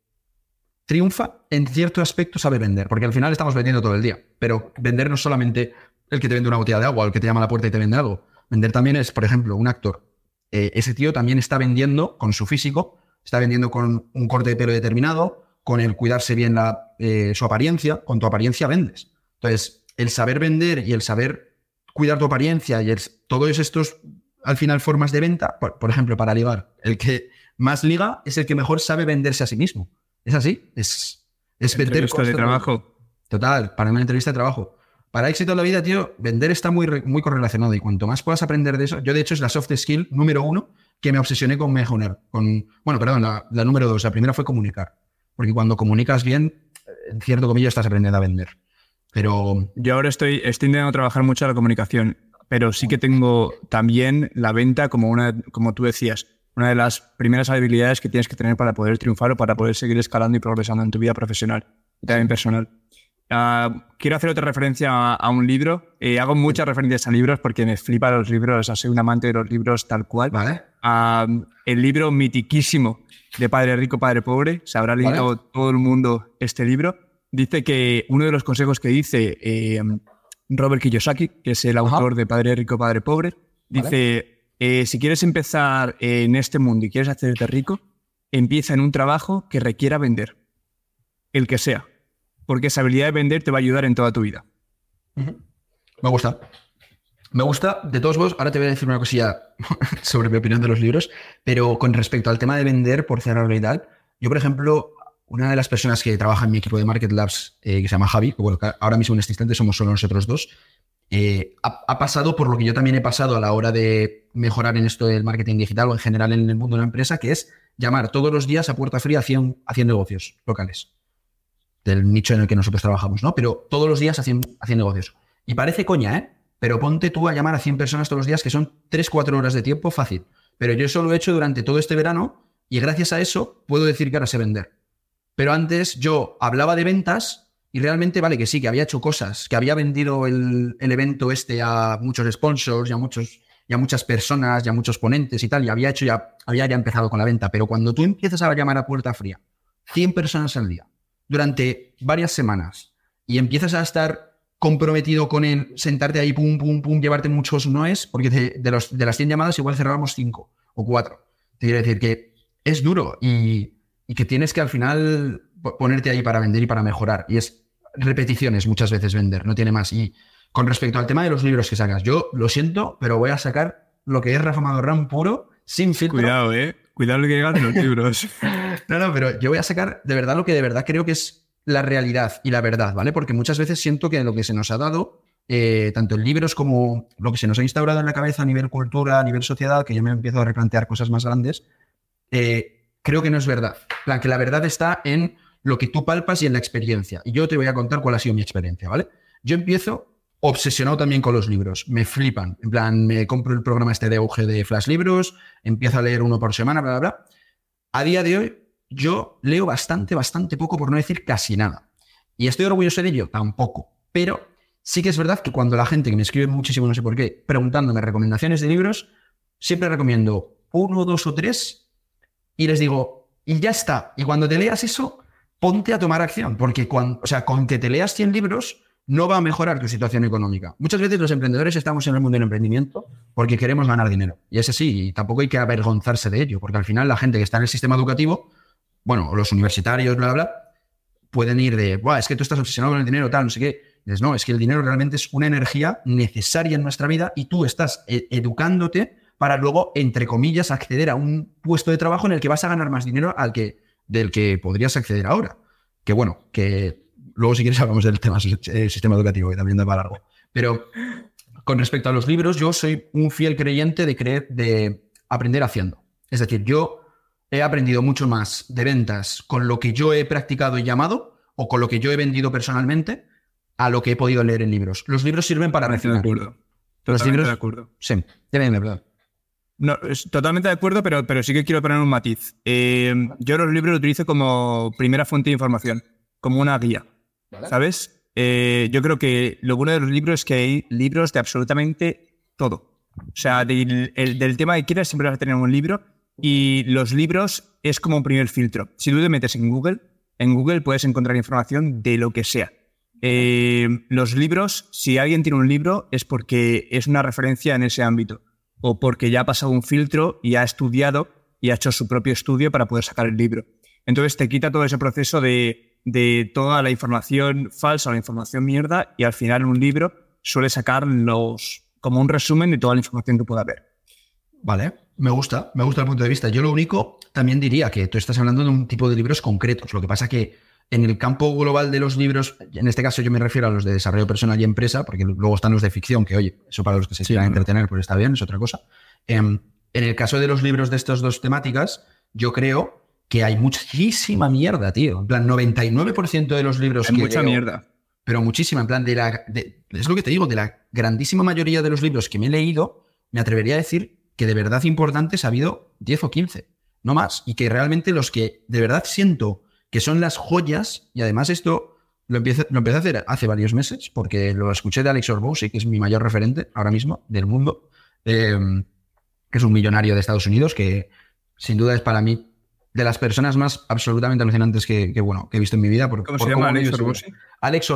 triunfa en cierto aspecto sabe vender, porque al final estamos vendiendo todo el día, pero vender no es solamente el que te vende una botella de agua el que te llama a la puerta y te vende algo. Vender también es, por ejemplo, un actor. Eh, ese tío también está vendiendo con su físico, está vendiendo con un corte de pelo determinado, con el cuidarse bien la, eh, su apariencia, con tu apariencia vendes. Entonces, el saber vender y el saber cuidar tu apariencia y todos estos al final formas de venta, por, ejemplo, para ligar, el que más liga es el que mejor sabe venderse a sí mismo. Es así, es, es vender. de trabajo. Total, para una entrevista de trabajo. Para éxito en la vida, tío, vender está muy, muy correlacionado y cuanto más puedas aprender de eso, yo de hecho es la soft skill número uno que me obsesioné con mejorar. Con, bueno, perdón, la, la número dos, la primera fue comunicar. Porque cuando comunicas bien, en cierto comillo estás aprendiendo a vender. Pero. Yo ahora estoy, estoy intentando trabajar mucho la comunicación, pero sí que tengo también la venta como una, como tú decías, una de las primeras habilidades que tienes que tener para poder triunfar o para poder seguir escalando y progresando en tu vida profesional y también personal. Ah, quiero hacer otra referencia a, un libro. Eh, hago muchas referencias a libros porque me flipan los libros, soy un amante de los libros tal cual. Vale. Ah, el libro mitiquísimo de Padre Rico, Padre Pobre, se habrá leído todo el mundo este libro. Dice que uno de los consejos que dice eh, Robert Kiyosaki, que es el autor de Padre Rico, Padre Pobre, dice, eh, si quieres empezar en este mundo y quieres hacerte rico, empieza en un trabajo que requiera vender, el que sea, porque esa habilidad de vender te va a ayudar en toda tu vida. Me gusta. Me gusta, de todos modos, ahora te voy a decir una cosilla sobre mi opinión de los libros, pero con respecto al tema de vender por cerrarlo y tal, yo, por ejemplo, una de las personas que trabaja en mi equipo de Market Labs, eh, que se llama Javi, que bueno, ahora mismo en este instante somos solo nosotros dos, eh, ha, pasado por lo que yo también he pasado a la hora de mejorar en esto del marketing digital o en general en el mundo de la empresa, que es llamar todos los días a puerta fría a 100, negocios locales del nicho en el que nosotros trabajamos, ¿no? Pero todos los días a 100, negocios. Y parece coña, ¿eh? Pero ponte tú a llamar a 100 personas todos los días, que son 3-4 horas de tiempo fácil. Pero yo eso lo he hecho durante todo este verano y gracias a eso puedo decir que ahora sé vender. Pero antes yo hablaba de ventas y realmente, vale, que sí, que había hecho cosas, que había vendido el, evento este a muchos sponsors y a, muchos, y muchas personas y a muchos ponentes y tal, y había hecho ya, había ya empezado con la venta. Pero cuando tú empiezas a llamar a puerta fría, 100 personas al día, durante varias semanas, y empiezas a estar comprometido con el sentarte ahí, pum, pum, pum, llevarte muchos noes, porque de, los, de las 100 llamadas igual cerrábamos 5 o 4. Te quiero decir que es duro y y que tienes que al final ponerte ahí para vender y para mejorar. Y es repeticiones muchas veces vender, no tiene más. Y con respecto al tema de los libros que sacas, yo lo siento, pero voy a sacar lo que es Rafa Madorrán puro, sin filtro. Cuidado, eh. Cuidado lo que llegan los libros. no, no, pero yo voy a sacar de verdad lo que de verdad creo que es la realidad y la verdad, ¿vale? Porque muchas veces siento que lo que se nos ha dado, eh, tanto en libros como lo que se nos ha instaurado en la cabeza a nivel cultura, a nivel sociedad, que yo me empiezo a replantear cosas más grandes, eh, creo que no es verdad. plan, que la verdad está en lo que tú palpas y en la experiencia. Y yo te voy a contar cuál ha sido mi experiencia, ¿vale? Yo empiezo obsesionado también con los libros. Me flipan. En plan, me compro el programa este de auge de Flash Libros, empiezo a leer uno por semana, bla, bla, bla. A día de hoy, yo leo bastante, bastante poco, por no decir casi nada. ¿Y estoy orgulloso de ello? Tampoco. Pero sí que es verdad que cuando la gente que me escribe muchísimo, no sé por qué, preguntándome recomendaciones de libros, siempre recomiendo uno, dos o tres y les digo, y ya está. Y cuando te leas eso, ponte a tomar acción, porque cuando, o sea, con que te leas 100 libros no va a mejorar tu situación económica. Muchas veces los emprendedores estamos en el mundo del emprendimiento porque queremos ganar dinero. Y es así, y tampoco hay que avergonzarse de ello, porque al final la gente que está en el sistema educativo, bueno, los universitarios, bla, bla, pueden ir de, Buah, es que tú estás obsesionado con el dinero, tal, no sé qué. Dices, no, es que el dinero realmente es una energía necesaria en nuestra vida y tú estás e-, educándote para luego, entre comillas, acceder a un puesto de trabajo en el que vas a ganar más dinero al que, del que podrías acceder ahora. Que bueno, que luego si quieres hablamos del tema del sistema educativo, que también da para largo. Pero con respecto a los libros, yo soy un fiel creyente de, creer, de aprender haciendo. Es decir, yo he aprendido mucho más de ventas con lo que yo he practicado y llamado o con lo que yo he vendido personalmente a lo que he podido leer en libros. Los libros sirven para recibir. Los libros, de acuerdo. Sí, deben verdad. No, totalmente de acuerdo, pero, pero sí que quiero poner un matiz. Eh, yo los libros los utilizo como primera fuente de información, como una guía. ¿Sabes? Eh, yo creo que lo bueno de los libros es que hay libros de absolutamente todo. O sea, del, del tema que quieras siempre vas a tener un libro y los libros es como un primer filtro. Si tú te metes en Google, en Google puedes encontrar información de lo que sea. Eh, los libros, si alguien tiene un libro, es porque es una referencia en ese ámbito o porque ya ha pasado un filtro y ha estudiado y ha hecho su propio estudio para poder sacar el libro. Entonces te quita todo ese proceso de, toda la información falsa o la información mierda y al final un libro suele sacar los, como un resumen de toda la información que pueda haber. Vale, me gusta, me gusta el punto de vista. Yo lo único, también diría que tú estás hablando de un tipo de libros concretos. Lo que pasa que en el campo global de los libros, en este caso yo me refiero a los de desarrollo personal y empresa, porque luego están los de ficción, que oye, eso para los que se quieran entretener, pues está bien, es otra cosa. Em, en el caso de los libros de estas dos temáticas, yo creo que hay muchísima mierda, tío. En plan, 99% de los libros hay mucha mierda. Pero muchísima, en plan, de la, es lo que te digo, de la grandísima mayoría de los libros que me he leído, me atrevería a decir que de verdad importantes ha habido 10 o 15, no más. Y que realmente los que de verdad siento que son las joyas, y además esto lo empecé, lo empecé a hacer hace varios meses, porque lo escuché de Alex Orbowski, que es mi mayor referente ahora mismo del mundo, em, que es un millonario de Estados Unidos, que sin duda es para mí de las personas más absolutamente alucinantes que, bueno, que he visto en mi vida. ¿Cómo se llama Alex Orbowski? Alex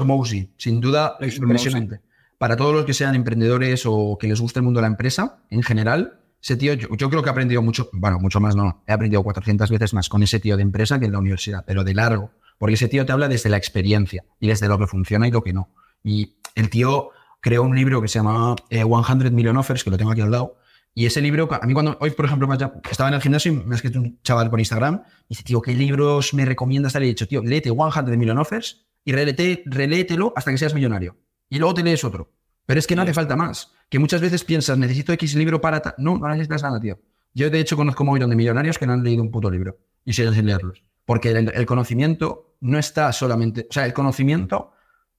sin duda impresionante. Para todos los que sean emprendedores o que les guste el mundo de la empresa, en general, ese tío, yo, creo que he aprendido mucho, bueno, mucho más no, he aprendido 400 veces más con ese tío de empresa que en la universidad, pero de largo, porque ese tío te habla desde la experiencia y desde lo que funciona y lo que no. Y el tío creó un libro que se llama 100 eh, Million Offers, que lo tengo aquí al lado, y ese libro, a mí cuando, hoy por ejemplo, estaba en el gimnasio y me ha escrito un chaval por Instagram, y dice, tío, ¿qué libros me recomiendas? Y he dicho, tío, léete 100 Million Offers y reléetelo hasta que seas millonario. Y luego te lees otro. Pero es que no hace falta más. Que muchas veces piensas, necesito X libro para... No, no necesitas nada, tío. Yo, de hecho, conozco un montón de millonarios que no han leído un puto libro y siguen sin leerlos. Porque el, conocimiento no está solamente... O sea, el conocimiento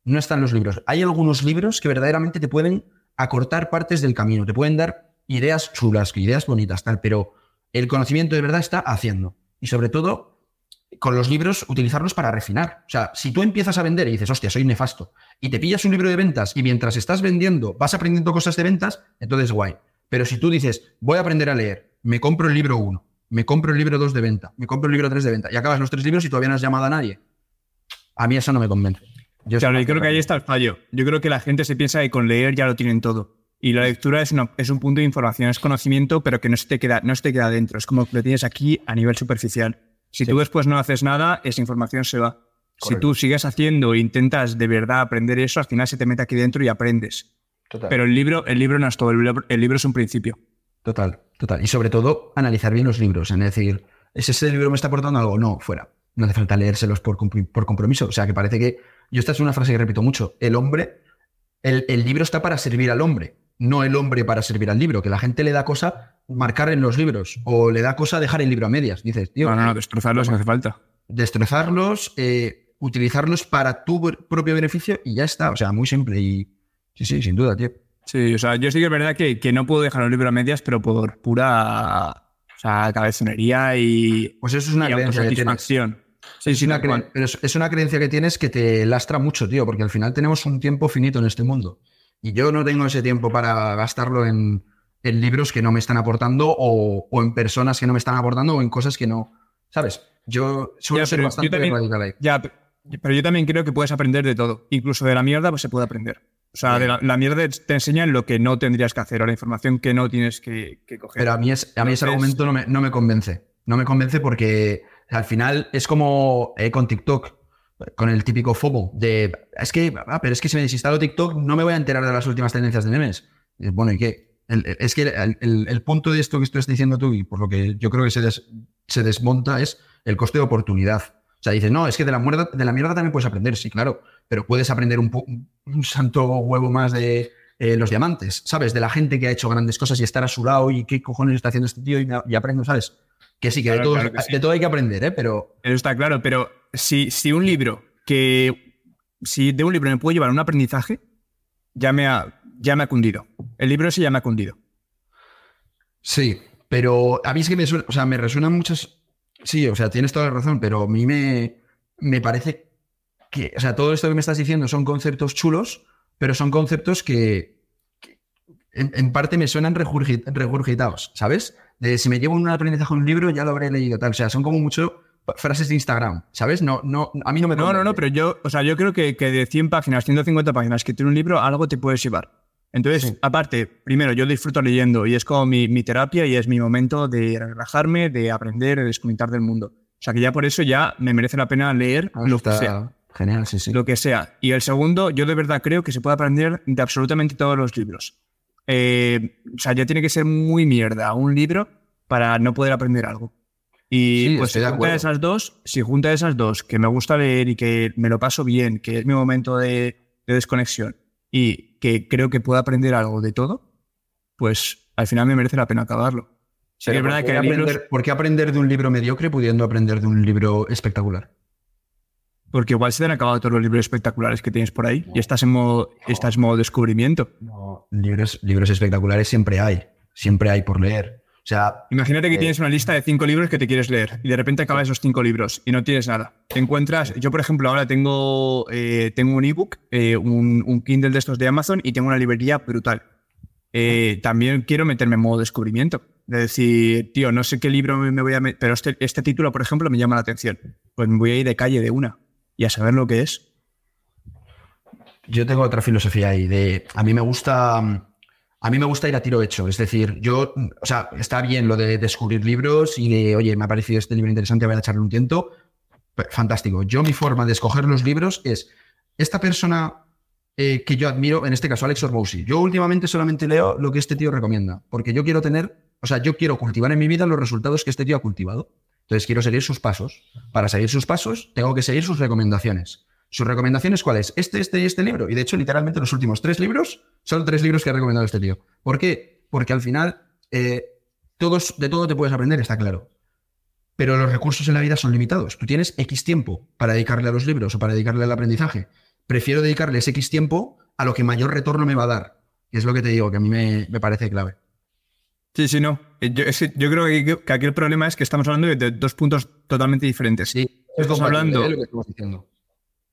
no está en los libros. Hay algunos libros que verdaderamente te pueden acortar partes del camino, te pueden dar ideas chulas, ideas bonitas, tal, pero el conocimiento de verdad está haciendo. Y sobre todo, con los libros, utilizarlos para refinar. O sea, si tú empiezas a vender y dices, hostia, soy nefasto, y te pillas un libro de ventas y mientras estás vendiendo vas aprendiendo cosas de ventas, entonces guay. Pero si tú dices, voy a aprender a leer, me compro el libro 1, me compro el libro 2 de venta, me compro el libro 3 de venta, y acabas los tres libros y todavía no has llamado a nadie, a mí eso no me convence. Yo claro, yo creo que ahí está el fallo. Yo creo que la gente se piensa que con leer ya lo tienen todo. Y la lectura es, es un punto de información, es conocimiento, pero que no se te queda, no se te queda dentro. Es como que lo tienes aquí a nivel superficial. Si tú después no haces nada, esa información se va. Si tú sigues haciendo e intentas de verdad aprender eso, al final se te mete aquí dentro y aprendes. Pero el libro, el libro no es todo, el libro, es un principio. Total, total. Y sobre todo, analizar bien los libros. Es decir, ¿es ese libro me está aportando algo? No, fuera. No hace falta leérselos por, por compromiso. O sea, que parece que. Yo, esta es una frase que repito mucho. El hombre, el, el libro está para servir al hombre, no el hombre para servir al libro. Que la gente le da cosa marcar en los libros o le da cosa dejar el libro a medias. Dices, tío. No, no, no destrozarlos no hace falta. Destrozarlos, eh, utilizarlos para tu propio beneficio y ya está. O sea, muy simple. Y sí, sí, sin duda, tío. Sí, o sea, yo sí que es verdad que, que no puedo dejar el libro a medias, pero por pura o sea, cabezonería y. Pues eso es una creencia que tienes. Sí, sí, una es una creencia que tienes que te lastra mucho, tío, porque al final tenemos un tiempo finito en este mundo. Y yo no tengo ese tiempo para gastarlo en, en libros que no me están aportando o, en personas que no me están aportando o en cosas que no. ¿Sabes? Yo suelo ser bastante radical ahí. Ya, pero yo también creo que puedes aprender de todo. Incluso de la mierda pues se puede aprender. O sea, de la, mierda te enseña lo que no tendrías que hacer o la información que no tienes que, coger. Pero a mí, es, a mí ese argumento no me, no me, convence. No me convence porque al final es como eh, con TikTok, con el típico FOMO de es que, ah, pero es que si me desinstalo TikTok no me voy a enterar de las últimas tendencias de memes. bueno, ¿y qué? es que el, punto de esto que estás diciendo tú, y por lo que yo creo que se, se desmonta, es el coste de oportunidad. O sea, dices, no, es que de la, mierda, de la mierda también puedes aprender, sí, claro, pero puedes aprender un, un santo huevo más de eh, los diamantes, ¿sabes? De la gente que ha hecho grandes cosas y estar a su lado y qué cojones está haciendo este tío y, aprendo, ¿sabes? Que sí, que, de, todo, hay que aprender, ¿eh? Pero... Eso está claro, pero si, si un libro que... Si de un libro me puedo llevar un aprendizaje, ya me ha, ya me ha cundido. El libro ese ya me ha cundido. Sí, pero a mí es que me suena, o sea, me resuenan muchas. Sí, o sea, tienes toda la razón, pero a mí me, me parece que, o sea, todo esto que me estás diciendo son conceptos chulos, pero son conceptos que, en, parte me suenan regurgitados, ¿sabes? De si me llevo un aprendizaje en un libro, ya lo habré leído, tal. O sea, son como mucho frases de Instagram, ¿sabes? No, no, a mí no me... No, no, no, pero yo, o sea, yo creo que, que de 100 páginas, 150 páginas que tiene un libro, algo te puedes llevar. Entonces, aparte, primero, yo disfruto leyendo y es como mi, terapia y es mi momento de relajarme, de aprender, de desconectar del mundo. O sea que ya por eso ya me merece la pena leer ah, lo que sea. Genial, sí, sí. Lo que sea. Y el segundo, yo de verdad creo que se puede aprender de absolutamente todos los libros. Eh, o sea, ya tiene que ser muy mierda un libro para no poder aprender algo. Y pues si junta esas dos, si junta esas dos, que me gusta leer y que me lo paso bien, que es mi momento de, desconexión y que creo que puedo aprender algo de todo, pues al final me merece la pena acabarlo. es verdad que aprender, ¿Por qué aprender de un libro mediocre pudiendo aprender de un libro espectacular? Porque igual se te han acabado todos los libros espectaculares que tienes por ahí y estás en modo, estás en modo descubrimiento. No, libros, libros espectaculares siempre hay. Siempre hay por leer. O sea, Imagínate que eh, tienes una lista de cinco libros que te quieres leer y de repente acabas esos cinco libros y no tienes nada. Te encuentras, yo por ejemplo ahora tengo, eh, tengo un ebook, eh, un, un, Kindle de estos de Amazon y tengo una librería brutal. también quiero meterme en modo descubrimiento. De decir, tío, no sé qué libro me voy a meter, pero este, este título, por ejemplo, me llama la atención. Pues me voy a ir de calle de una y a saber lo que es. Yo tengo otra filosofía ahí de a mí me gusta a mí me gusta ir a tiro hecho, es decir, yo, o sea, está bien lo de descubrir libros y de, oye, me ha parecido este libro interesante, voy a echarle un tiento, fantástico. Yo mi forma de escoger los libros es esta persona eh, que yo admiro, en este caso Alex Orbousi. Yo últimamente solamente leo lo que este tío recomienda, porque yo quiero tener, o sea, yo quiero cultivar en mi vida los resultados que este tío ha cultivado. Entonces quiero seguir sus pasos. Para seguir sus pasos, tengo que seguir sus recomendaciones. ¿Sus recomendaciones cuáles? Este, este y este libro. Y de hecho, literalmente los últimos tres libros son tres libros que ha recomendado este tío. ¿Por qué? Porque al final, eh, de todo te puedes aprender, está claro. Pero los recursos en la vida son limitados. Tú tienes X tiempo para dedicarle a los libros o para dedicarle al aprendizaje. Prefiero dedicarle ese X tiempo a lo que mayor retorno me va a dar. Es lo que te digo, que a mí me parece clave. Sí, sí, no. Eh, yo, yo creo que, aquí el problema es que estamos hablando de, dos puntos totalmente diferentes. Sí, estamos hablando. Lo que estamos diciendo.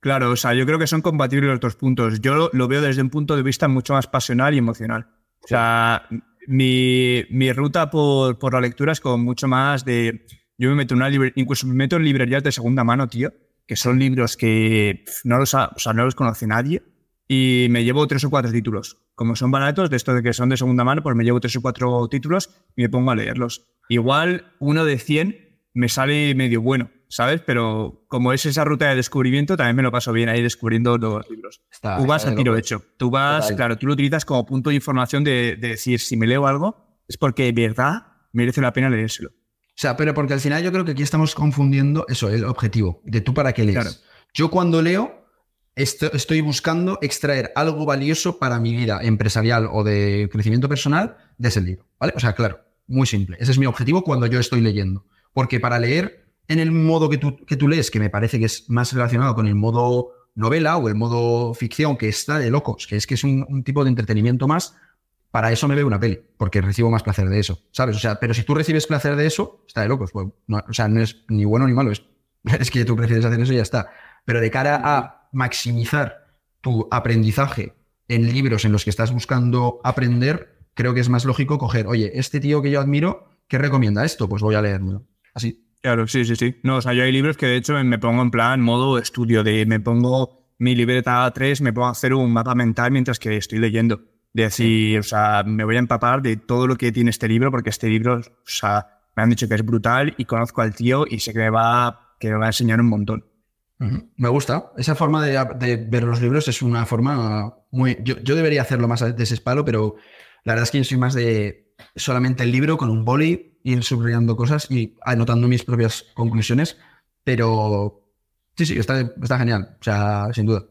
Claro, o sea, yo creo que son compatibles los dos puntos. Yo lo, veo desde un punto de vista mucho más pasional y emocional. O sea, mi, mi, ruta por, por, la lectura es como mucho más de. Yo me meto en una librería, incluso me meto en librerías de segunda mano, tío, que son libros que no los, o sea, no los conoce nadie y me llevo tres o cuatro títulos. Como son baratos, de esto de que son de segunda mano, pues me llevo tres o cuatro títulos y me pongo a leerlos. Igual uno de 100 me sale medio bueno, ¿sabes? Pero como es esa ruta de descubrimiento, también me lo paso bien ahí descubriendo los libros. tú vas a tiro hecho. Tú vas, claro, tú lo utilizas como punto de información de, decir, si me leo algo, es porque de verdad merece la pena leérselo. O sea, pero porque al final yo creo que aquí estamos confundiendo eso, el objetivo, de tú para qué lees. Yo cuando leo, estoy buscando extraer algo valioso para mi vida empresarial o de crecimiento personal de ese libro, ¿vale? O sea, claro, muy simple. Ese es mi objetivo cuando yo estoy leyendo. Porque para leer en el modo que tú, que tú lees, que me parece que es más relacionado con el modo novela o el modo ficción, que está de locos, que es que es un, tipo de entretenimiento más, para eso me veo una peli, porque recibo más placer de eso, ¿sabes? O sea, pero si tú recibes placer de eso, está de locos. O sea, no es ni bueno ni malo, es, es que tú prefieres hacer eso y ya está. Pero de cara a maximizar tu aprendizaje en libros en los que estás buscando aprender, creo que es más lógico coger, oye, este tío que yo admiro, ¿qué recomienda esto? Pues voy a leerlo. Así. Claro, sí, sí, sí. No, o sea, yo hay libros que de hecho me pongo en plan modo estudio, de me pongo mi libreta A3, me pongo a hacer un mapa mental mientras que estoy leyendo. De decir, o sea, me voy a empapar de todo lo que tiene este libro, porque este libro, o sea, me han dicho que es brutal y conozco al tío y sé que me va, que me va a enseñar un montón. Me gusta. Esa forma de, ver los libros es una forma muy. Yo, debería hacerlo más de ese palo, pero la verdad es que yo soy más de solamente el libro con un boli, ir subrayando cosas y anotando mis propias conclusiones. Pero sí, sí, está, está genial. O sea, sin duda.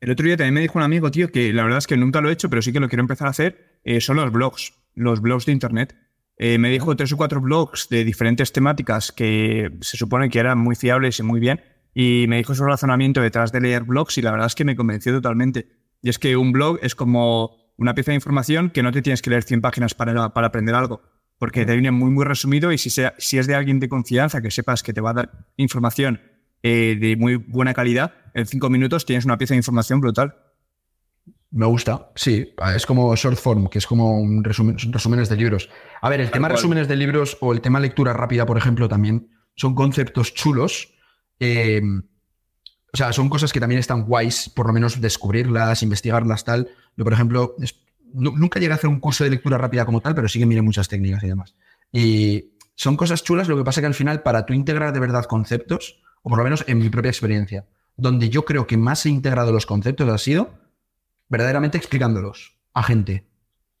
El otro día también me dijo un amigo, tío, que la verdad es que nunca lo he hecho, pero sí que lo quiero empezar a hacer. Eh, son los blogs, los blogs de internet. Eh, me dijo tres o cuatro blogs de diferentes temáticas que se supone que eran muy fiables y muy bien y me dijo su razonamiento detrás de leer blogs y la verdad es que me convenció totalmente. Y es que un blog es como una pieza de información que no te tienes que leer 100 páginas para, para aprender algo, porque te viene muy, muy resumido y si, sea, si es de alguien de confianza que sepas que te va a dar información eh, de muy buena calidad, en cinco minutos tienes una pieza de información brutal. Me gusta, sí. Es como short form, que es como un resumen, resúmenes de libros. A ver, el tema resúmenes de libros o el tema lectura rápida, por ejemplo, también son conceptos chulos Em, o sea, son cosas que también están guays, por lo menos descubrirlas, investigarlas, tal. Yo, por ejemplo, nunca llegué a hacer un curso de lectura rápida como tal, pero sí que miré muchas técnicas y demás. Y son cosas chulas, lo que pasa que al final, para tú integrar de verdad conceptos, o por lo menos en mi propia experiencia, donde yo creo que más he integrado los conceptos ha sido verdaderamente explicándolos a gente.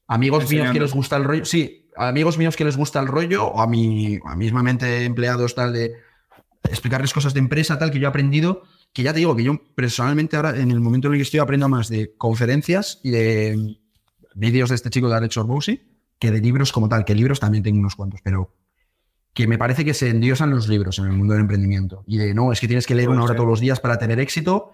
amigos míos que les gusta el rollo, sí, amigos míos que les gusta el rollo, o a mí, a mismamente empleados tal de explicarles cosas de empresa, tal, que yo he aprendido, que ya te digo que yo personalmente ahora, en el momento en el que estoy, aprendo más de conferencias y de vídeos de este chico de Alex Orbousi que de libros como tal, que libros también tengo unos cuantos, pero que me parece que se endiosan los libros en el mundo del emprendimiento. Y de no, es que tienes que leer una hora todos los días para tener éxito.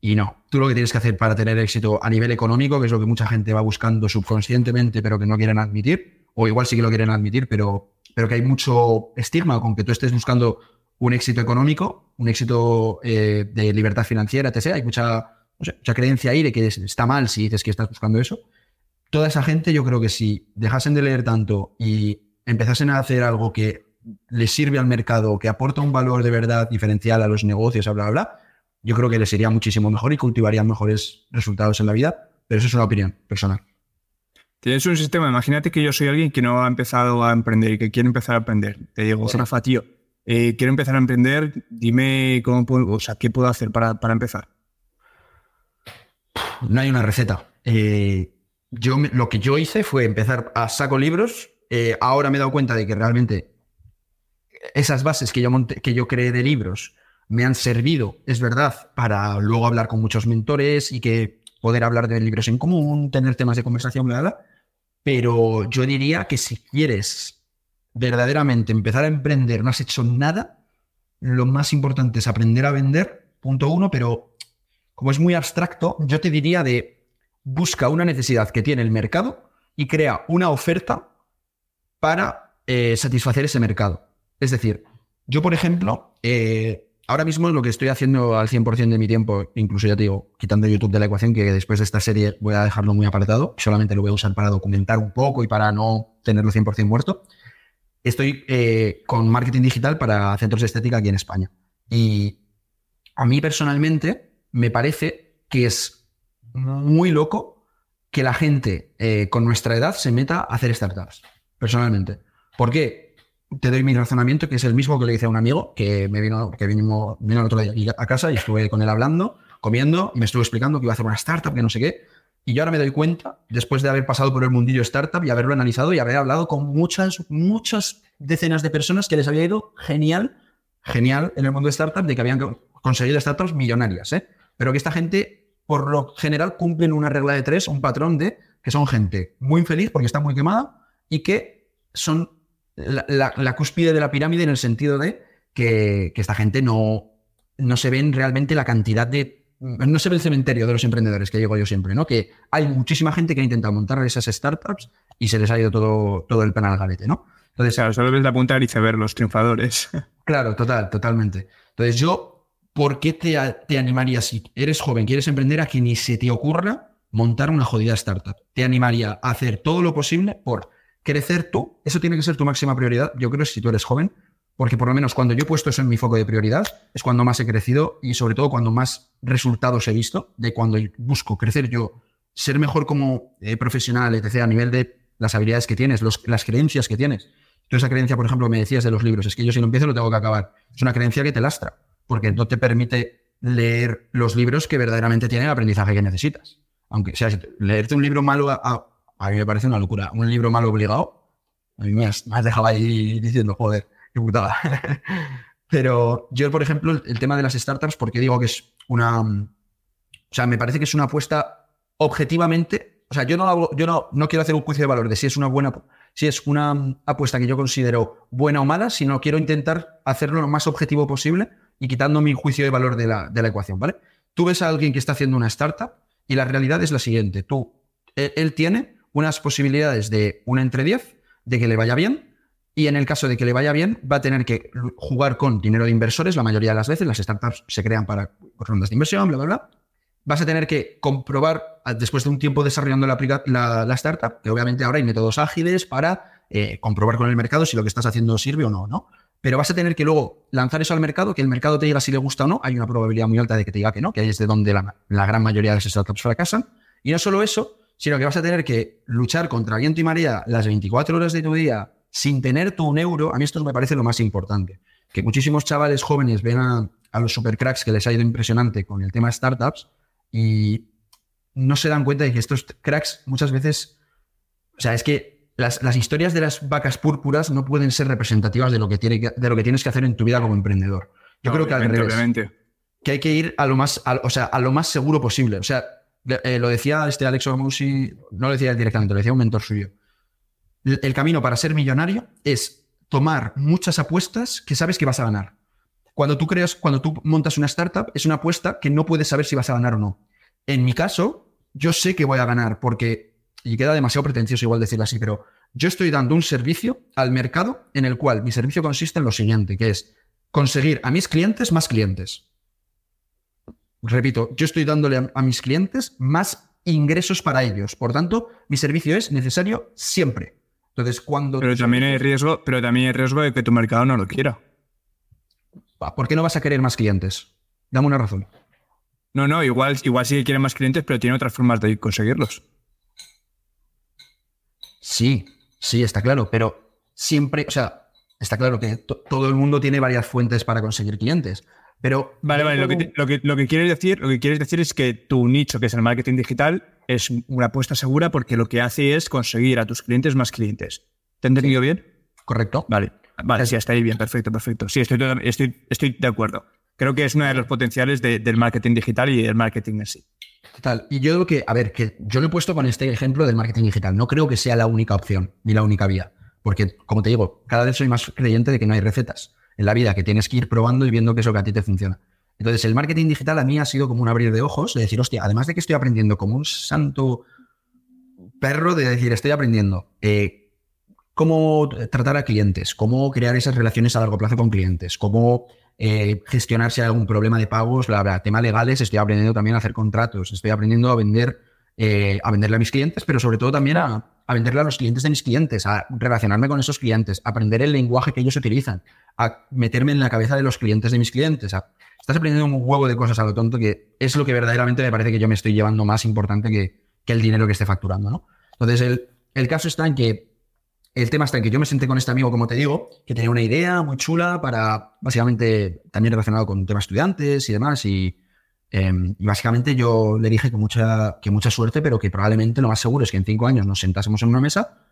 Y no, tú lo que tienes que hacer para tener éxito a nivel económico, que es lo que mucha gente va buscando subconscientemente, pero que no quieren admitir, o igual sí que lo quieren admitir, pero, pero que hay mucho estigma con que tú estés buscando un éxito económico, un éxito eh, de libertad financiera, etc. Hay mucha, mucha creencia ahí de que está mal si dices que estás buscando eso. Toda esa gente, yo creo que si dejasen de leer tanto y empezasen a hacer algo que les sirve al mercado, que aporta un valor de verdad diferencial a los negocios, bla, bla, bla, yo creo que les sería muchísimo mejor y cultivarían mejores resultados en la vida. Pero eso es una opinión personal. Tienes un sistema, imagínate que yo soy alguien que no ha empezado a emprender y que quiere empezar a aprender. Te digo, Rafa, tío, eh, quiero empezar a emprender, dime cómo puedo, o sea, qué puedo hacer para, empezar. No hay una receta. Eh, yo, lo que yo hice fue empezar a saco libros. Eh, ahora me he dado cuenta de que realmente esas bases que yo, que yo creé de libros me han servido, es verdad, para luego hablar con muchos mentores y que poder hablar de libros en común, tener temas de conversación, bla, bla. Pero yo diría que si quieres verdaderamente empezar a emprender, no has hecho nada, lo más importante es aprender a vender, punto uno, pero como es muy abstracto, yo te diría de busca una necesidad que tiene el mercado y crea una oferta para eh, satisfacer ese mercado. Es decir, yo, por ejemplo, eh, ahora mismo lo que estoy haciendo al 100% de mi tiempo, incluso ya te digo, quitando YouTube de la ecuación, que después de esta serie voy a dejarlo muy apartado, solamente lo voy a usar para documentar un poco y para no tenerlo 100% muerto, estoy eh, con marketing digital para centros de estética aquí en España. Y a mí personalmente me parece que es muy loco que la gente eh, con nuestra edad se meta a hacer startups, personalmente. ¿Por qué? te doy mi razonamiento, que es el mismo que le hice a un amigo que me vino, que el otro día a casa y estuve con él hablando, comiendo, me estuvo explicando que iba a hacer una startup, que no sé qué. Y yo ahora me doy cuenta, después de haber pasado por el mundillo startup y haberlo analizado y haber hablado con muchas, muchas decenas de personas que les había ido genial, genial en el mundo de startup, de que habían conseguido startups millonarias, ¿eh? Pero que esta gente, por lo general, cumplen una regla de tres, un patrón de que son gente muy infeliz porque está muy quemada y que son la, cúspide de la pirámide en el sentido de que, esta gente no, no se ven realmente la cantidad de... No se ve el cementerio de los emprendedores que digo yo siempre, ¿no? Que hay muchísima gente que ha intentado montar esas startups y se les ha ido todo, todo el penal al galete, ¿no? Entonces, claro, solo ves la punta del iceberg, los triunfadores. Claro, total, totalmente. Entonces yo, ¿por qué te, te animaría si eres joven, quieres emprender, a que ni se te ocurra montar una jodida startup? Te animaría a hacer todo lo posible por crecer tú, eso tiene que ser tu máxima prioridad, yo creo, si tú eres joven, porque por lo menos cuando yo he puesto eso en mi foco de prioridad, es cuando más he crecido y sobre todo cuando más resultados he visto de cuando busco crecer yo, ser mejor como eh, profesional, etc., a nivel de las habilidades que tienes, las creencias que tienes. Tú esa creencia, por ejemplo, me decías de los libros, es que yo si no empiezo lo tengo que acabar. Es una creencia que te lastra, porque no te permite leer los libros que verdaderamente tienen el aprendizaje que necesitas. Aunque sea, leerte un libro malo a a mí me parece una locura. Un libro mal obligado, a mí me has, dejado ahí diciendo, joder, qué putada. Pero yo, por ejemplo, el, tema de las startups, porque digo que es una... O sea, me parece que es una apuesta objetivamente... O sea, yo no, yo no, no quiero hacer un juicio de valor de si es una buena... Si es una apuesta que yo considero buena o mala, sino quiero intentar hacerlo lo más objetivo posible y quitando mi juicio de valor de la, de la ecuación, ¿vale? Tú ves a alguien que está haciendo una startup y la realidad es la siguiente. Tú, él tiene unas posibilidades de una entre 10 de que le vaya bien. Y en el caso de que le vaya bien, va a tener que jugar con dinero de inversores. La mayoría de las veces las startups se crean para rondas de inversión, bla, bla, bla. Vas a tener que comprobar, después de un tiempo desarrollando la, startup, que obviamente ahora hay métodos ágiles para eh, comprobar con el mercado si lo que estás haciendo sirve o no, ¿no? Pero vas a tener que luego lanzar eso al mercado, que el mercado te diga si le gusta o no. Hay una probabilidad muy alta de que te diga que no, que es de donde la, la gran mayoría de las startups fracasan. Y no solo eso, sino que vas a tener que luchar contra viento y marea las 24 horas de tu día sin tener tu un euro. A mí esto me parece lo más importante. Que muchísimos chavales jóvenes ven a, los supercracks que les ha ido impresionante con el tema startups y no se dan cuenta de que estos cracks muchas veces O sea, es que las, historias de las vacas púrpuras no pueden ser representativas de lo que, tiene de lo que tienes que hacer en tu vida como emprendedor. Yo creo que al revés. Que hay que ir a lo más, o sea, a lo más seguro posible. O sea, eh, lo decía este Alex Omusi, no lo decía directamente, lo decía un mentor suyo. El camino para ser millonario es tomar muchas apuestas que sabes que vas a ganar. Cuando tú creas, cuando tú montas una startup, es una apuesta que no puedes saber si vas a ganar o no. En mi caso, yo sé que voy a ganar porque, y queda demasiado pretencioso igual decirlo así, pero yo estoy dando un servicio al mercado en el cual mi servicio consiste en lo siguiente, que es conseguir a mis clientes más clientes. Repito, yo estoy dándole a, mis clientes más ingresos para ellos. Por tanto, mi servicio es necesario siempre. Entonces, cuando. Pero también hay riesgo, pero también hay riesgo de que tu mercado no lo quiera. ¿Por qué no vas a querer más clientes? Dame una razón. No, no, igual, igual sí que quiere más clientes, pero tiene otras formas de conseguirlos. Sí, sí, está claro, pero siempre, o sea, está claro que todo el mundo tiene varias fuentes para conseguir clientes. Pero vale, vale. Lo que, lo, que, lo, que, quieres decir, lo que quieres decir es que tu nicho, que es el marketing digital, es una apuesta segura porque lo que hace es conseguir a tus clientes más clientes. ¿Te he entendido bien? Correcto. Vale, vale, sí, está ahí bien, perfecto, perfecto. Sí, estoy, estoy, estoy de acuerdo. Creo que es uno de los potenciales del marketing digital y del marketing en sí. Total. Y yo creo que, a ver, que yo lo he puesto con este ejemplo del marketing digital. No creo que sea la única opción ni la única vía. Porque, como te digo, cada vez soy más creyente de que no hay recetas en la vida, que tienes que ir probando y viendo qué es lo que a ti te funciona. Entonces, el marketing digital a mí ha sido como un abrir de ojos, de decir, hostia, además de que estoy aprendiendo como un santo perro, de decir, estoy aprendiendo eh, cómo tratar a clientes, cómo crear esas relaciones a largo plazo con clientes, cómo eh, gestionar si hay algún problema de pagos, bla, bla, temas legales, estoy aprendiendo también a hacer contratos, estoy aprendiendo a vender, eh, a venderle a mis clientes, pero sobre todo también a, a venderle a los clientes de mis clientes, a relacionarme con esos clientes, a aprender el lenguaje que ellos utilizan, a meterme en la cabeza de los clientes de mis clientes. estás aprendiendo un huevo de cosas a lo tonto que es lo que verdaderamente me parece que yo me estoy llevando más importante que, el dinero que esté facturando. ¿no? Entonces, el, el caso está en que el tema está en que yo me senté con este amigo, como te digo, que tenía una idea muy chula para, básicamente, también relacionado con temas estudiantes y demás, y Em, y básicamente yo le dije que mucha, que mucha suerte, pero que probablemente lo más seguro es que en cinco años nos sentásemos en una mesa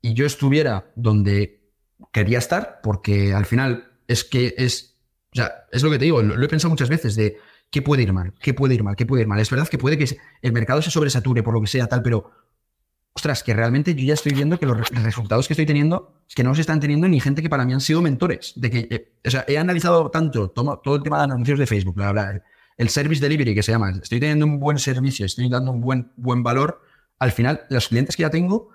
y yo estuviera donde quería estar, porque al final es que es, o sea, es lo que te digo, lo, he pensado muchas veces de qué puede ir mal, qué puede ir mal, qué puede ir mal. Es verdad que puede que el mercado se sobresature por lo que sea tal, pero ostras, que realmente yo ya estoy viendo que los resultados que estoy teniendo, es que no se están teniendo ni gente que para mí han sido mentores. De que, eh, o sea, he analizado tanto todo el tema de anuncios de Facebook, bla, bla, el service delivery que se llama, estoy teniendo un buen servicio, estoy dando un buen, buen valor, al final los clientes que ya tengo,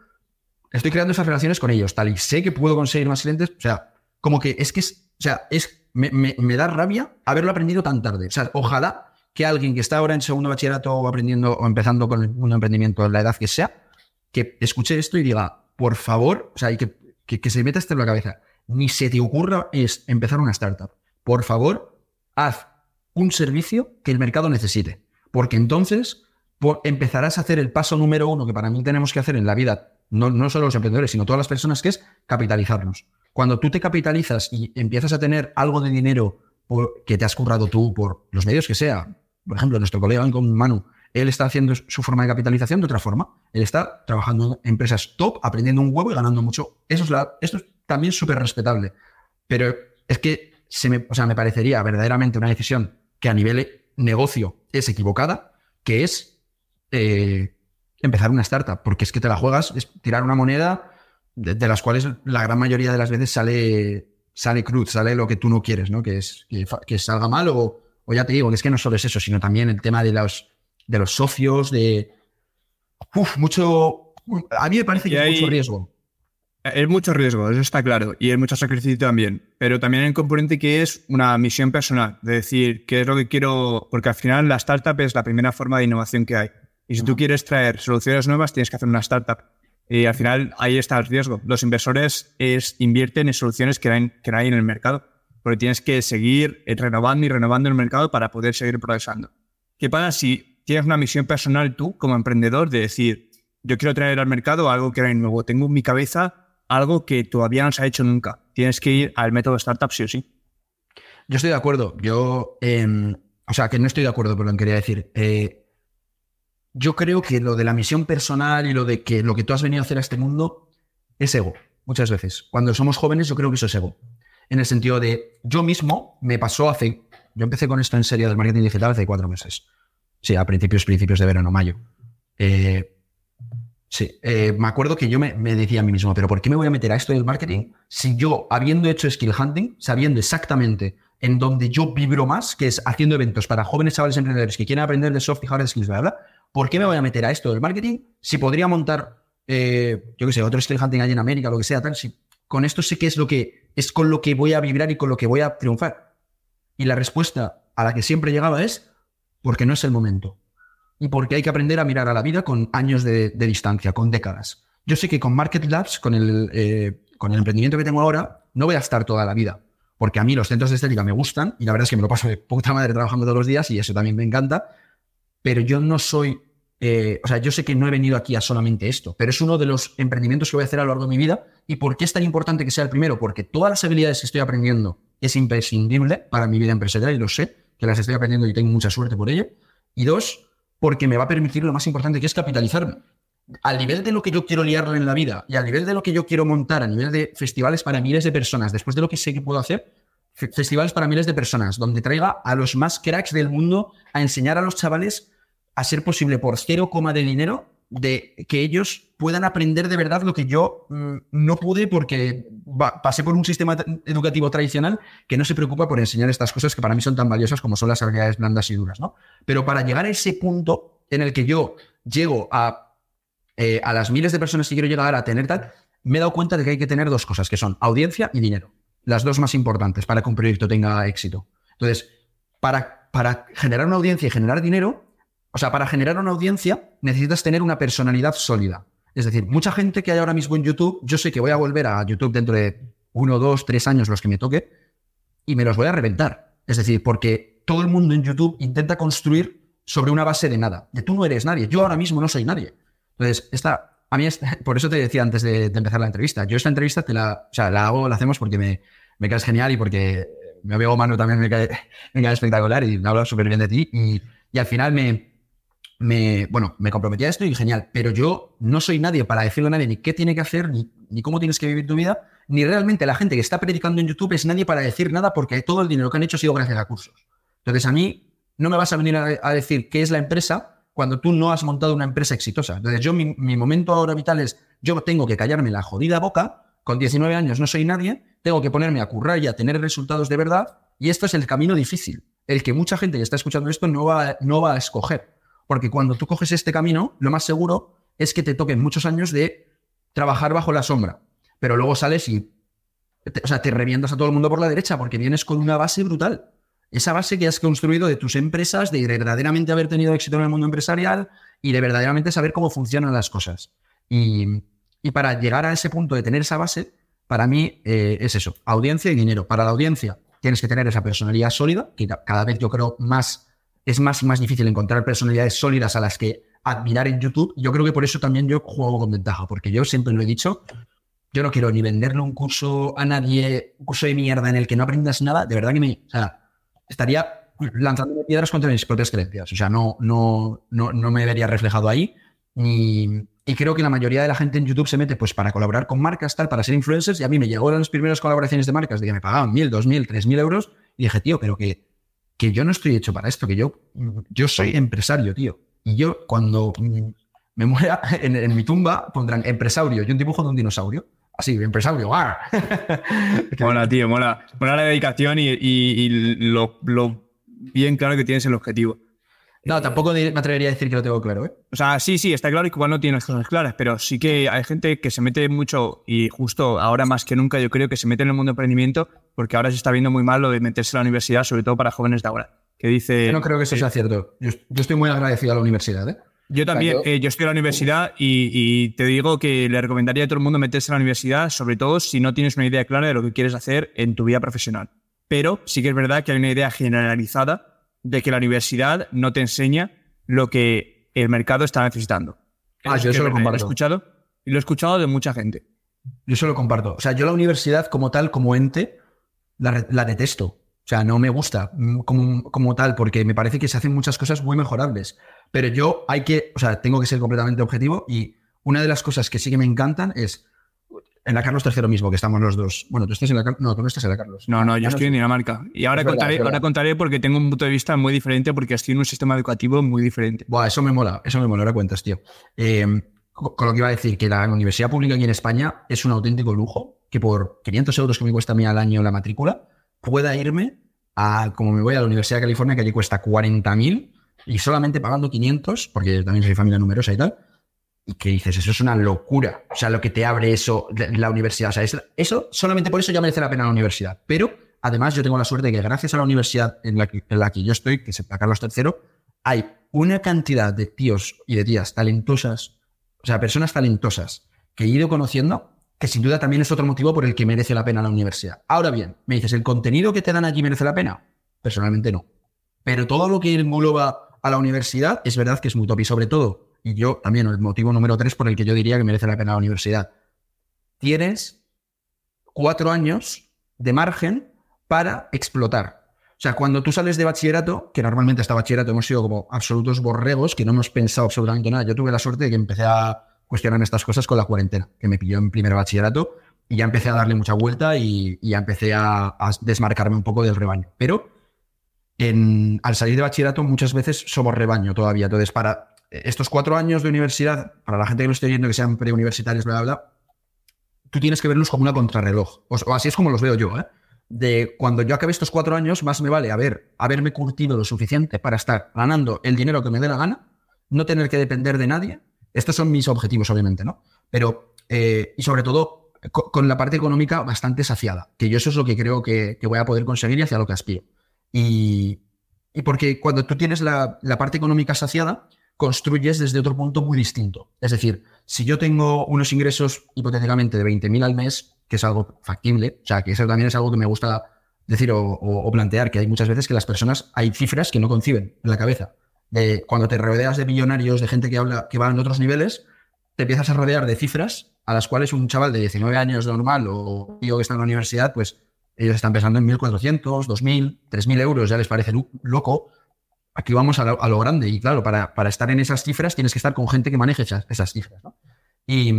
estoy creando esas relaciones con ellos, tal y sé que puedo conseguir más clientes, o sea, como que es que es, o sea, es, me, me, da rabia haberlo aprendido tan tarde. O sea, ojalá que alguien que está ahora en segundo bachillerato o aprendiendo o empezando con un emprendimiento en la edad que sea, que escuche esto y diga, por favor, o sea, y que, que, que se meta esto en la cabeza, ni se te ocurra es empezar una startup. Por favor, haz un servicio que el mercado necesite. Porque entonces empezarás a hacer el paso número uno que para mí tenemos que hacer en la vida, no, no solo los emprendedores, sino todas las personas, que es capitalizarnos. Cuando tú te capitalizas y empiezas a tener algo de dinero que te has currado tú por los medios que sea, por ejemplo, nuestro colega con Manu, él está haciendo su forma de capitalización de otra forma. Él está trabajando en empresas top, aprendiendo un huevo y ganando mucho. Eso es la, esto es también súper respetable. Pero es que se me, o sea, me parecería verdaderamente una decisión que a nivel negocio es equivocada, que es eh, empezar una startup, porque es que te la juegas, es tirar una moneda de, las cuales la gran mayoría de las veces sale, sale cruz, sale lo que tú no quieres, ¿no? Que, es, que, salga mal o, o, ya te digo, que es que no solo es eso, sino también el tema de los, de los socios, de... Uf, mucho... A mí me parece que hay mucho riesgo. Es mucho riesgo, eso está claro, y es mucho sacrificio también, pero también hay un componente que es una misión personal, de decir qué es lo que quiero, porque al final la startup es la primera forma de innovación que hay. Y si tú quieres traer soluciones nuevas, tienes que hacer una startup. Y al final ahí está el riesgo. Los inversores es, invierten en soluciones que hay, que hay en el mercado, porque tienes que seguir renovando y renovando el mercado para poder seguir progresando. ¿Qué pasa si tienes una misión personal tú como emprendedor de decir, yo quiero traer al mercado algo que hay nuevo, tengo en mi cabeza algo que todavía no se ha hecho nunca. Tienes que ir al método startup sí o sí. Yo estoy de acuerdo. Yo, em, o sea, que no estoy de acuerdo, pero lo que quería decir. Eh, yo creo que lo de la misión personal y lo de que lo que tú has venido a hacer a este mundo es ego, muchas veces. Cuando somos jóvenes, yo creo que eso es ego. En el sentido de, yo mismo me pasó hace, yo empecé con esto en serio del marketing digital hace cuatro meses. Sí, a principios, principios de verano, mayo. Eh, sí, eh, me acuerdo que yo me, decía a mí mismo, pero ¿por qué me voy a meter a esto del marketing si yo, habiendo hecho skill hunting, sabiendo exactamente en donde yo vibro más, que es haciendo eventos para jóvenes chavales emprendedores que quieren aprender de soft y hard skills, ¿verdad? ¿Por qué me voy a meter a esto del marketing si podría montar, eh, yo qué sé, otro skill hunting allí en América, lo que sea, tal? Si con esto sé qué es lo que es con lo que voy a vibrar y con lo que voy a triunfar. Y la respuesta a la que siempre llegaba es porque no es el momento. Y porque hay que aprender a mirar a la vida con años de, distancia, con décadas. Yo sé que con Market Labs, con el, eh, con el emprendimiento que tengo ahora, no voy a estar toda la vida porque a mí los centros de estética me gustan y la verdad es que me lo paso de puta madre trabajando todos los días y eso también me encanta, pero yo no soy, eh, o sea, yo sé que no he venido aquí a solamente esto, pero es uno de los emprendimientos que voy a hacer a lo largo de mi vida y ¿por qué es tan importante que sea el primero? Porque todas las habilidades que estoy aprendiendo es imprescindible para mi vida empresarial y lo sé, que las estoy aprendiendo y tengo mucha suerte por ello. Y dos, porque me va a permitir lo más importante que es capitalizarme. Al nivel de lo que yo quiero liarlo en la vida y al nivel de lo que yo quiero montar, a nivel de festivales para miles de personas, después de lo que sé que puedo hacer, festivales para miles de personas, donde traiga a los más cracks del mundo a enseñar a los chavales a ser posible por cero coma de dinero de que ellos puedan aprender de verdad lo que yo mm, no pude porque pasé por un sistema educativo tradicional que no se preocupa por enseñar estas cosas que para mí son tan valiosas como son las habilidades blandas y duras, ¿no? Pero para llegar a ese punto en el que yo llego a eh, a las miles de personas que quiero llegar a tener tal, me he dado cuenta de que hay que tener dos cosas, que son audiencia y dinero. Las dos más importantes para que un proyecto tenga éxito. Entonces, para, para generar una audiencia y generar dinero, o sea, para generar una audiencia necesitas tener una personalidad sólida. Es decir, mucha gente que hay ahora mismo en YouTube, yo sé que voy a volver a YouTube dentro de uno, dos, tres años, los que me toque, y me los voy a reventar. Es decir, porque todo el mundo en YouTube intenta construir sobre una base de nada. De tú no eres nadie. Yo ahora mismo no soy nadie. Entonces, esta, a mí, es, por eso te decía antes de, empezar la entrevista, yo esta entrevista te la, o sea, la hago, la hacemos porque me, me caes genial y porque mi amigo Manu también me cae, me cae espectacular y me habla súper bien de ti y, y al final me, me, bueno, me comprometí a esto y genial, pero yo no soy nadie para decirle a nadie ni qué tiene que hacer, ni, cómo tienes que vivir tu vida, ni realmente la gente que está predicando en YouTube es nadie para decir nada porque todo el dinero que han hecho ha sido gracias a cursos. Entonces a mí no me vas a venir a, a decir qué es la empresa cuando tú no has montado una empresa exitosa. Entonces, yo, mi, momento ahora vital es, yo tengo que callarme la jodida boca, con 19 años no soy nadie, tengo que ponerme a currar y a tener resultados de verdad, y esto es el camino difícil, el que mucha gente que está escuchando esto no va, no va a escoger. Porque cuando tú coges este camino, lo más seguro es que te toquen muchos años de trabajar bajo la sombra, pero luego sales y o sea, te revientas a todo el mundo por la derecha porque vienes con una base brutal esa base que has construido de tus empresas, de verdaderamente haber tenido éxito en el mundo empresarial y de verdaderamente saber cómo funcionan las cosas. Y, para llegar a ese punto de tener esa base, para mí eh, es eso, audiencia y dinero. Para la audiencia tienes que tener esa personalidad sólida, que cada vez yo creo más es más más difícil encontrar personalidades sólidas a las que admirar en YouTube. Yo creo que por eso también yo juego con ventaja, porque yo siempre lo he dicho, yo no quiero ni venderle un curso a nadie, un curso de mierda en el que no aprendas nada, de verdad que me... O sea, estaría lanzando piedras contra mis propias creencias. O sea, no, no, no, no me vería reflejado ahí. Y, creo que la mayoría de la gente en YouTube se mete pues para colaborar con marcas, tal, para ser influencers. Y a mí me llegó las primeras colaboraciones de marcas de que me pagaban mil, dos mil, tres mil euros. Y dije, tío, pero que, que yo no estoy hecho para esto, que yo, yo soy empresario, tío. Y yo cuando me muera en, en mi tumba pondrán empresario y un dibujo de un dinosaurio así, empresario. mola, tío, mola. Mola la dedicación y, lo, bien claro que tienes el objetivo. No, tampoco me atrevería a decir que lo tengo claro, ¿eh? O sea, sí, sí, está claro que igual no tienes cosas claras, pero sí que hay gente que se mete mucho y justo ahora más que nunca yo creo que se mete en el mundo de emprendimiento porque ahora se está viendo muy mal lo de meterse a la universidad, sobre todo para jóvenes de ahora. Que dice... Yo no creo que eso sea cierto. yo estoy muy agradecido a la universidad, ¿eh? Yo también, eh, yo estoy en la universidad y, te digo que le recomendaría a todo el mundo meterse en la universidad, sobre todo si no tienes una idea clara de lo que quieres hacer en tu vida profesional. Pero sí que es verdad que hay una idea generalizada de que la universidad no te enseña lo que el mercado está necesitando. Ah, yo eso lo comparto. Lo he escuchado y lo he escuchado de mucha gente. Yo eso lo comparto. O sea, yo la universidad como tal, como ente, la, la detesto. O sea, no me gusta mm, como, como, tal, porque me parece que se hacen muchas cosas muy mejorables. Pero yo hay que, o sea, tengo que ser completamente objetivo y una de las cosas que sí que me encantan es en la Carlos III mismo, que estamos los dos. Bueno, tú estás en la Carlos. No, tú no estás en la Carlos. No, no, yo estoy en Dinamarca. Y ahora, contaré, ahora contaré porque tengo un punto de vista muy diferente porque estoy en un sistema educativo muy diferente. Buah, eso me mola, eso me mola, ahora cuentas, tío. Eh, con lo que iba a decir, que la universidad pública aquí en España es un auténtico lujo, que por 500 euros que me cuesta a mí al año la matrícula, pueda irme a, como me voy a la Universidad de California, que allí cuesta 40.000 y solamente pagando 500, porque también soy familia numerosa y tal, y que dices, eso es una locura. O sea, lo que te abre eso, la universidad. O sea, eso, solamente por eso ya merece la pena la universidad. Pero además yo tengo la suerte de que gracias a la universidad en la que, en la que yo estoy, que es Carlos III, hay una cantidad de tíos y de tías talentosas, o sea, personas talentosas que he ido conociendo, que sin duda también es otro motivo por el que merece la pena la universidad. Ahora bien, me dices, ¿el contenido que te dan allí merece la pena? Personalmente no. Pero todo lo que engloba a la universidad es verdad que es muy top y sobre todo y yo también, el motivo número tres por el que yo diría que merece la pena la universidad. Tienes cuatro años de margen para explotar. O sea, cuando tú sales de bachillerato, que normalmente hasta bachillerato hemos sido como absolutos borregos, que no hemos pensado absolutamente nada. Yo tuve la suerte de que empecé a cuestionar estas cosas con la cuarentena, que me pilló en primer bachillerato y ya empecé a darle mucha vuelta y, ya empecé a, desmarcarme un poco del rebaño. Pero en, al salir de bachillerato muchas veces somos rebaño todavía. Entonces, para estos cuatro años de universidad, para la gente que lo esté viendo, que sean preuniversitarios, bla, bla, bla, tú tienes que verlos como una contrarreloj. O, así es como los veo yo, ¿eh? De cuando yo acabe estos cuatro años, más me vale haber, haberme curtido lo suficiente para estar ganando el dinero que me dé la gana, no tener que depender de nadie. Estos son mis objetivos, obviamente, ¿no? Pero, eh, y sobre todo, con, la parte económica bastante saciada, que yo eso es lo que creo que, voy a poder conseguir y hacia lo que aspiro. Y, porque cuando tú tienes la, la parte económica saciada, construyes desde otro punto muy distinto. Es decir, si yo tengo unos ingresos hipotéticamente de 20.000 al mes, que es algo factible, o sea, que eso también es algo que me gusta decir o, plantear, que hay muchas veces que las personas, hay cifras que no conciben en la cabeza. De, cuando te rodeas de millonarios, de gente que habla, que va en otros niveles, te empiezas a rodear de cifras a las cuales un chaval de 19 años normal o tío que está en la universidad, pues ellos están pensando en 1.400, 2.000, 3.000 euros, ya les parece loco, aquí vamos a lo, grande. Y claro, para, para, estar en esas cifras tienes que estar con gente que maneje esas, esas cifras. Y,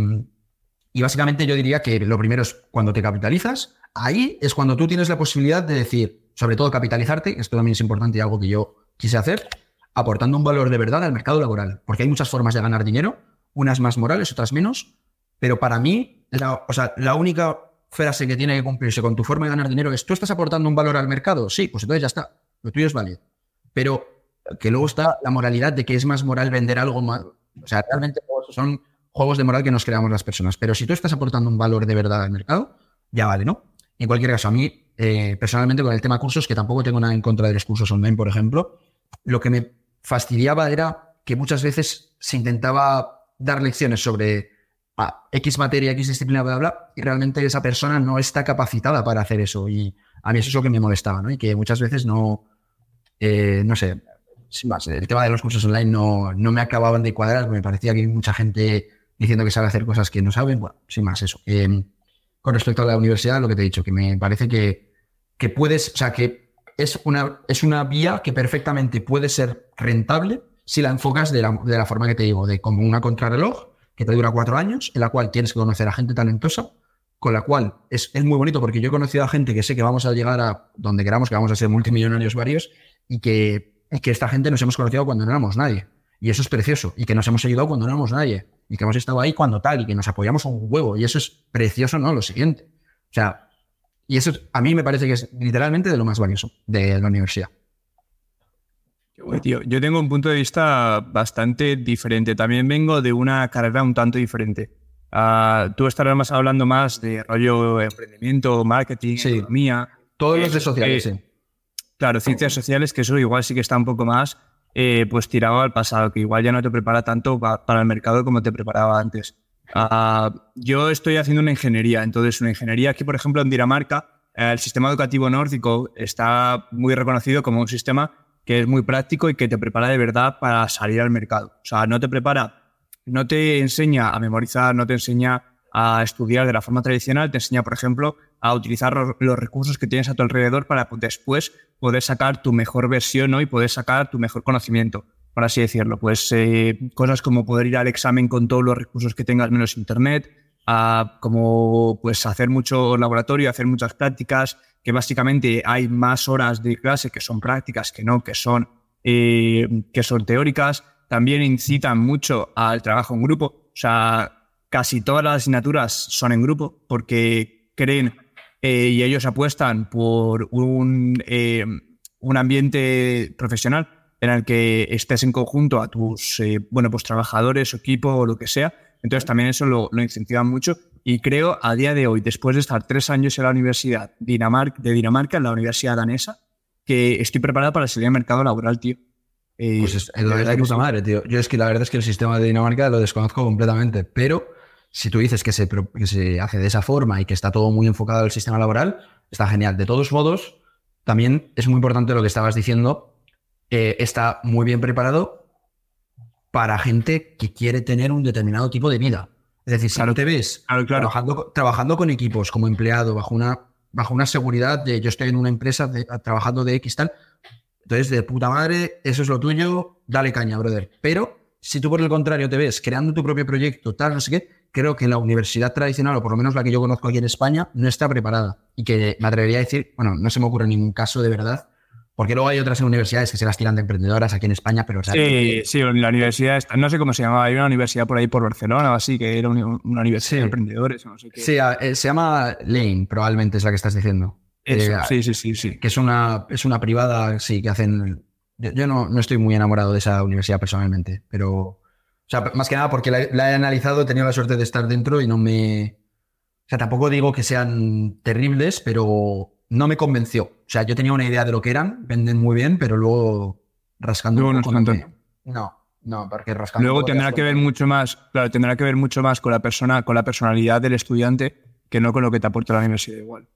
y, básicamente yo diría que lo primero es cuando te capitalizas, ahí es cuando tú tienes la posibilidad de decir, sobre todo capitalizarte, esto también es importante y algo que yo quise hacer, aportando un valor de verdad al mercado laboral. Porque hay muchas formas de ganar dinero, unas más morales, otras menos. Pero para mí, la, o sea, la única frase que tiene que cumplirse con tu forma de ganar dinero es, ¿tú estás aportando un valor al mercado? Sí, pues entonces ya está. Lo tuyo es válido. Pero que luego está la moralidad de que es más moral vender algo más. O sea, realmente son juegos de moral que nos creamos las personas. Pero si tú estás aportando un valor de verdad al mercado, ya vale, ¿no? En cualquier caso, a mí, eh, personalmente, con el tema cursos, que tampoco tengo nada en contra de los cursos online, por ejemplo, lo que me fastidiaba era que muchas veces se intentaba dar lecciones sobre ah, X materia, X disciplina, bla, bla, y realmente esa persona no está capacitada para hacer eso. Y a mí eso es lo que me molestaba, ¿no? Y que muchas veces no, eh, no sé, sin más, el tema de los cursos online no, no me acababan de cuadrar, me parecía que hay mucha gente diciendo que sabe hacer cosas que no saben. Bueno, sin más, eso. Eh, con respecto a la universidad, lo que te he dicho, que me parece que, que puedes, o sea, que es una, es una vía que perfectamente puede ser rentable si la enfocas de la, de la forma que te digo, de como una contrarreloj que te dura cuatro años, en la cual tienes que conocer a gente talentosa, con la cual es, es, muy bonito porque yo he conocido a gente que sé que vamos a llegar a donde queramos, que vamos a ser multimillonarios varios y que que esta gente nos hemos conocido cuando no éramos nadie. Y eso es precioso. Y que nos hemos ayudado cuando no éramos nadie. Y que hemos estado ahí cuando tal. Y que nos apoyamos un huevo. Y eso es precioso, ¿no? Lo siguiente. O sea, y eso a mí me parece que es literalmente de lo más valioso de la universidad. Tío, yo tengo un punto de vista bastante diferente. También vengo de una carrera un tanto diferente. Uh, tú estarás más hablando más de rollo emprendimiento, marketing, economía. Todos los de sociales, eh, sí. Claro, ciencias sociales, que eso igual sí que está un poco más eh, pues tirado al pasado, que igual ya no te prepara tanto para el mercado como te preparaba antes. Ah, yo estoy haciendo una ingeniería, entonces una ingeniería aquí, por ejemplo, en Dinamarca, el sistema educativo nórdico está muy reconocido como un sistema que es muy práctico y que te prepara de verdad para salir al mercado. O sea, no te prepara, no te enseña a memorizar, no te enseña a estudiar de la forma tradicional, te enseña, por ejemplo, a utilizar los recursos que tienes a tu alrededor para después poder sacar tu mejor versión ¿no? y poder sacar tu mejor conocimiento. por así decirlo. Pues eh, cosas como poder ir al examen con todos los recursos que tengas menos internet, a como pues hacer mucho laboratorio, hacer muchas prácticas, que básicamente hay más horas de clase que son prácticas que no, que son, eh, que son teóricas. También incitan mucho al trabajo en grupo. O sea, casi todas las asignaturas son en grupo porque creen eh, y ellos apuestan por un, eh, un ambiente profesional en el que estés en conjunto a tus bueno, pues trabajadores, equipo o lo que sea entonces también eso lo, lo incentivan mucho y creo a día de hoy, después de estar tres años en la Universidad de Dinamarca, en la Universidad danesa, que estoy preparado para salir al mercado laboral, tío. Eh, pues es, la verdad que puta madre, tío. Yo es que la verdad es que el sistema de Dinamarca lo desconozco completamente, pero si tú dices que se, que se hace de esa forma y que está todo muy enfocado al sistema laboral, está genial. De todos modos, también es muy importante lo que estabas diciendo, eh, está muy bien preparado para gente que quiere tener un determinado tipo de vida. Es decir, si no te ves Trabajando, trabajando, con equipos como empleado bajo una, bajo una seguridad de yo estoy en una empresa trabajando de X tal, entonces de puta madre, eso es lo tuyo, dale caña, brother. Pero si tú por el contrario te ves creando tu propio proyecto, tal, no sé qué, creo que la universidad tradicional, o por lo menos la que yo conozco aquí en España, no está preparada. Y que me atrevería a decir, bueno, no se me ocurre ningún caso de verdad porque luego hay otras universidades que se las tiran de emprendedoras aquí en España, pero... Sí, sí, la universidad, no sé cómo se llamaba, hay una universidad por ahí por Barcelona o así, que era una, universidad de emprendedores. No sé qué. Sí, eh, se llama Lane, probablemente es la que estás diciendo. Eh, sí, sí, sí, sí. Que es una, es una privada, sí, que hacen... Yo, no, no, estoy muy enamorado de esa universidad personalmente, pero... O sea, más que nada porque la, la he analizado, he tenido la suerte de estar dentro y no me... O sea, tampoco digo que sean terribles, pero no me convenció. O sea, yo tenía una idea de lo que eran, venden muy bien, pero luego rascando luego un poco no, no, porque rascando Luego tendrá que ver mucho más, claro, tendrá que ver mucho más con la persona, con la personalidad del estudiante que no con lo que te aporta la universidad igual.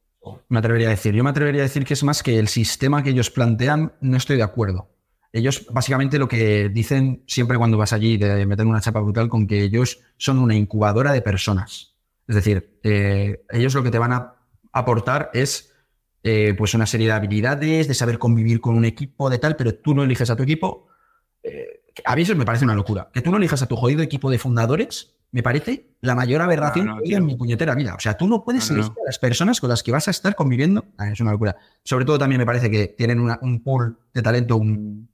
Me atrevería a decir, yo me atrevería a decir que es más que el sistema que ellos plantean, no estoy de acuerdo. Ellos básicamente lo que dicen siempre cuando vas allí, de meter una chapa brutal, con que ellos son una incubadora de personas. Es decir, eh, ellos lo que te van a aportar es eh, pues una serie de habilidades, de saber convivir con un equipo, de tal, pero tú no eliges a tu equipo. Eh, a mí eso me parece una locura. Que tú no elijas a tu jodido equipo de fundadores, me parece la mayor aberración que en mi puñetera vida. O sea, tú no puedes elegir a las personas con las que vas a estar conviviendo. Ah, es una locura. Sobre todo también me parece que tienen un pool de talento, un,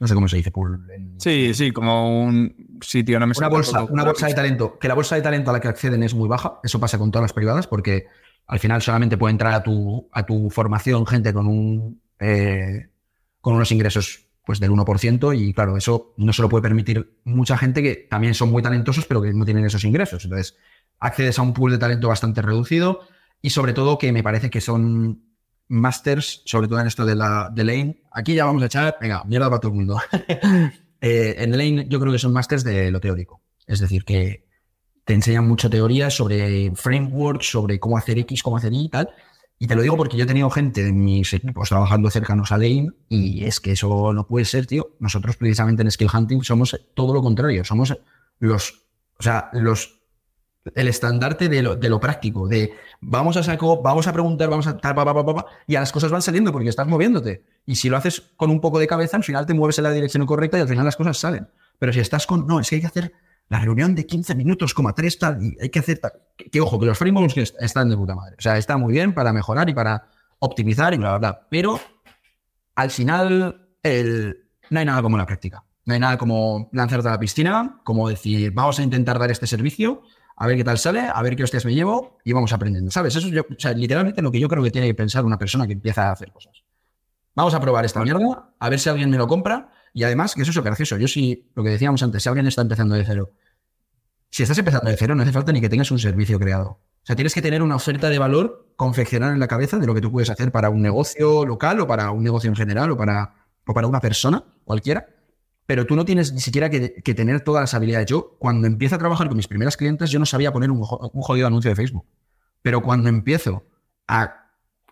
no sé cómo se dice, pool. Sí, sí, como un sitio, no me Una bolsa, una bolsa de talento. Que la bolsa de talento a la que acceden es muy baja. Eso pasa con todas las privadas porque al final solamente puede entrar a tu, a tu formación gente con, un, eh, con unos ingresos pues del 1% y claro, eso no se lo puede permitir mucha gente que también son muy talentosos pero que no tienen esos ingresos. Entonces, accedes a un pool de talento bastante reducido y sobre todo que me parece que son masters, sobre todo en esto de la de Lane. Aquí ya vamos a echar, venga, mierda para todo el mundo. eh, en Lane yo creo que son masters de lo teórico. Es decir, que te enseñan mucha teoría sobre frameworks, sobre cómo hacer X, cómo hacer Y y tal. Y te lo digo porque yo he tenido gente en mis equipos trabajando cercanos a Lane y es que eso no puede ser, tío. Nosotros precisamente en Skill Hunting somos todo lo contrario, somos los, o sea, los, el estandarte de lo, de lo práctico, de vamos a saco, vamos a preguntar, vamos a tal, pa, pa, pa, y a las cosas van saliendo porque estás moviéndote. Y si lo haces con un poco de cabeza, al final te mueves en la dirección correcta y al final las cosas salen. Pero si estás con, no, es que hay que hacer la reunión de 15 minutos, coma tres tal, y hay que hacer tal. Que, ojo, que los frameworks están de puta madre. O sea, está muy bien para mejorar y para optimizar y bla, bla, bla. Pero al final, el, no hay nada como la práctica. No hay nada como lanzarte a la piscina, como decir, vamos a intentar dar este servicio, a ver qué tal sale, a ver qué hostias me llevo y vamos aprendiendo. ¿Sabes? Eso es o sea, literalmente lo que yo creo que tiene que pensar una persona que empieza a hacer cosas. Vamos a probar esta mierda, a ver si alguien me lo compra y además, que eso es gracioso. Yo sí, lo que decíamos antes, si alguien está empezando de cero, si estás empezando de cero, no hace falta ni que tengas un servicio creado. O sea, tienes que tener una oferta de valor confeccionar en la cabeza de lo que tú puedes hacer para un negocio local o para un negocio en general o para, o para una persona cualquiera. Pero tú no tienes ni siquiera que, tener todas las habilidades. Yo, cuando empiezo a trabajar con mis primeras clientes, yo no sabía poner un, jodido anuncio de Facebook. Pero cuando empiezo a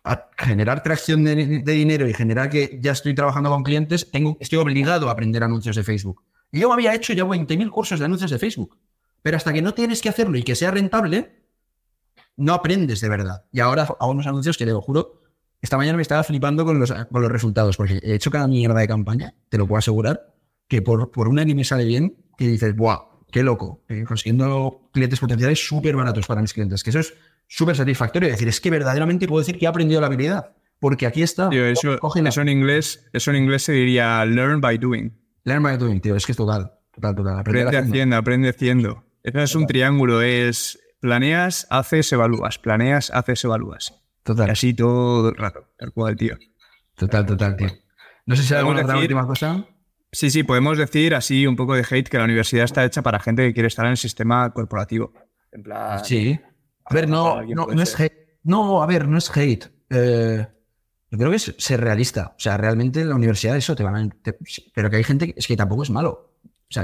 a generar tracción de, dinero y generar que ya estoy trabajando con clientes, tengo, estoy obligado a aprender anuncios de Facebook. Y yo había hecho ya 20.000 cursos de anuncios de Facebook. Pero hasta que no tienes que hacerlo y que sea rentable, no aprendes de verdad. Y ahora hago unos anuncios que te lo juro, esta mañana me estaba flipando con los, con los resultados, porque he hecho cada mierda de campaña, te lo puedo asegurar. Que por, por un año me sale bien y dices, ¡buah! ¡Qué loco! Eh, consiguiendo clientes potenciales súper baratos para mis clientes, que eso es súper satisfactorio. decir, es que verdaderamente puedo decir que he aprendido la habilidad, porque aquí está. eso, eso, en inglés, eso en inglés se diría learn by doing. Learn by doing, tío, es que es total. total, total. Aprende haciendo, aprende haciendo. Eso es un triángulo, es planeas, haces, evalúas, planeas, haces, evalúas. Total. Y así todo el rato, tal cual, tío. Total, total, tío. No sé si hay alguna otra última cosa. Sí, sí, podemos decir así un poco de hate que la universidad está hecha para gente que quiere estar en el sistema corporativo. En plan, sí. A ver, no, no, es hate. No, a ver, no es hate. Eh, yo creo que es ser realista. O sea, realmente en la universidad eso te van a. pero que hay gente es que tampoco es malo.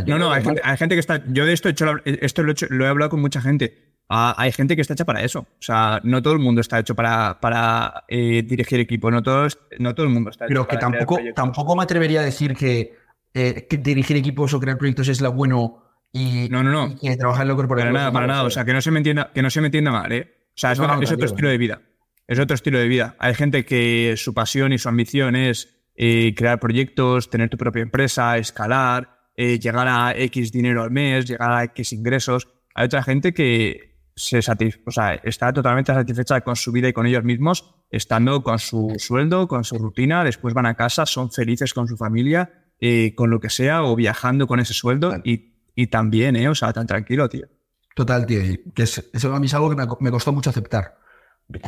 no, no, hay gente, que está. Yo de esto he hecho, esto lo he hablado con mucha gente hay gente que está hecha para eso. O sea, no todo el mundo está hecho para, para eh, dirigir equipo, no, todos, no todo el mundo está hecho Pero que tampoco, tampoco me atrevería a decir que, eh, dirigir equipos o crear proyectos es lo bueno y, no, no, no. y trabajar en lo corporativo. Para nada, para nada. O sea, que no se me entienda, que no se me entienda mal, ¿eh? O sea, es, otro estilo de vida. Es otro estilo de vida. Hay gente que su pasión y su ambición es eh, crear proyectos, tener tu propia empresa, escalar, llegar a X dinero al mes, llegar a X ingresos. Hay otra gente que se o sea, está totalmente satisfecha con su vida y con ellos mismos, estando con su sueldo, con su rutina, después van a casa, son felices con su familia, eh, con lo que sea, o viajando con ese sueldo y, y también, ¿eh? O sea, tan tranquilo, tío. Total, tío. que eso a mí es algo que me, costó mucho aceptar.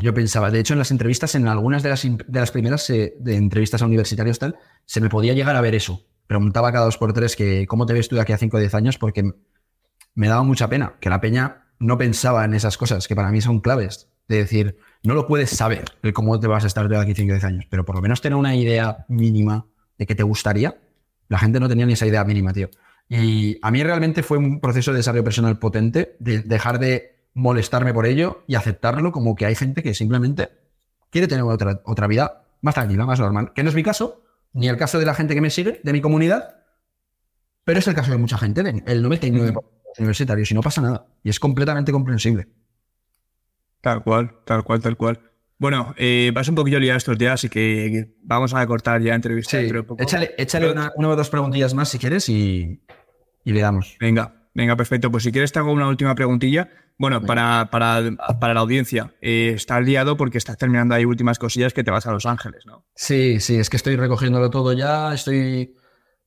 Yo pensaba, de hecho, en las entrevistas, en algunas de las, de las primeras eh, de entrevistas a universitarios, tal, se me podía llegar a ver eso. Preguntaba cada dos por tres que cómo te ves tú de aquí a cinco o diez años, porque me daba mucha pena que la peña no pensaba en esas cosas que para mí son claves. De decir, no lo puedes saber el cómo te vas a estar de aquí 5 o 10 años, pero por lo menos tener una idea mínima de que te gustaría. La gente no tenía ni esa idea mínima, tío. Y a mí realmente fue un proceso de desarrollo personal potente, de dejar de molestarme por ello y aceptarlo como que hay gente que simplemente quiere tener otra, otra vida más tranquila, más normal. Que no es mi caso, ni el caso de la gente que me sigue, de mi comunidad, pero es el caso de mucha gente, el 99% universitarios y no pasa nada. Y es completamente comprensible. Tal cual, tal cual, tal cual. Bueno, eh, vas un poquillo liado estos días, así que vamos a cortar ya entrevista. Sí, échale, una, o dos preguntillas más si quieres y, le damos. Venga, venga, perfecto. Pues si quieres te hago una última preguntilla. Bueno, para, para, la audiencia, eh, estás liado porque estás terminando ahí últimas cosillas que te vas a Los Ángeles, ¿no? Sí, sí, es que estoy recogiéndolo todo ya. Estoy,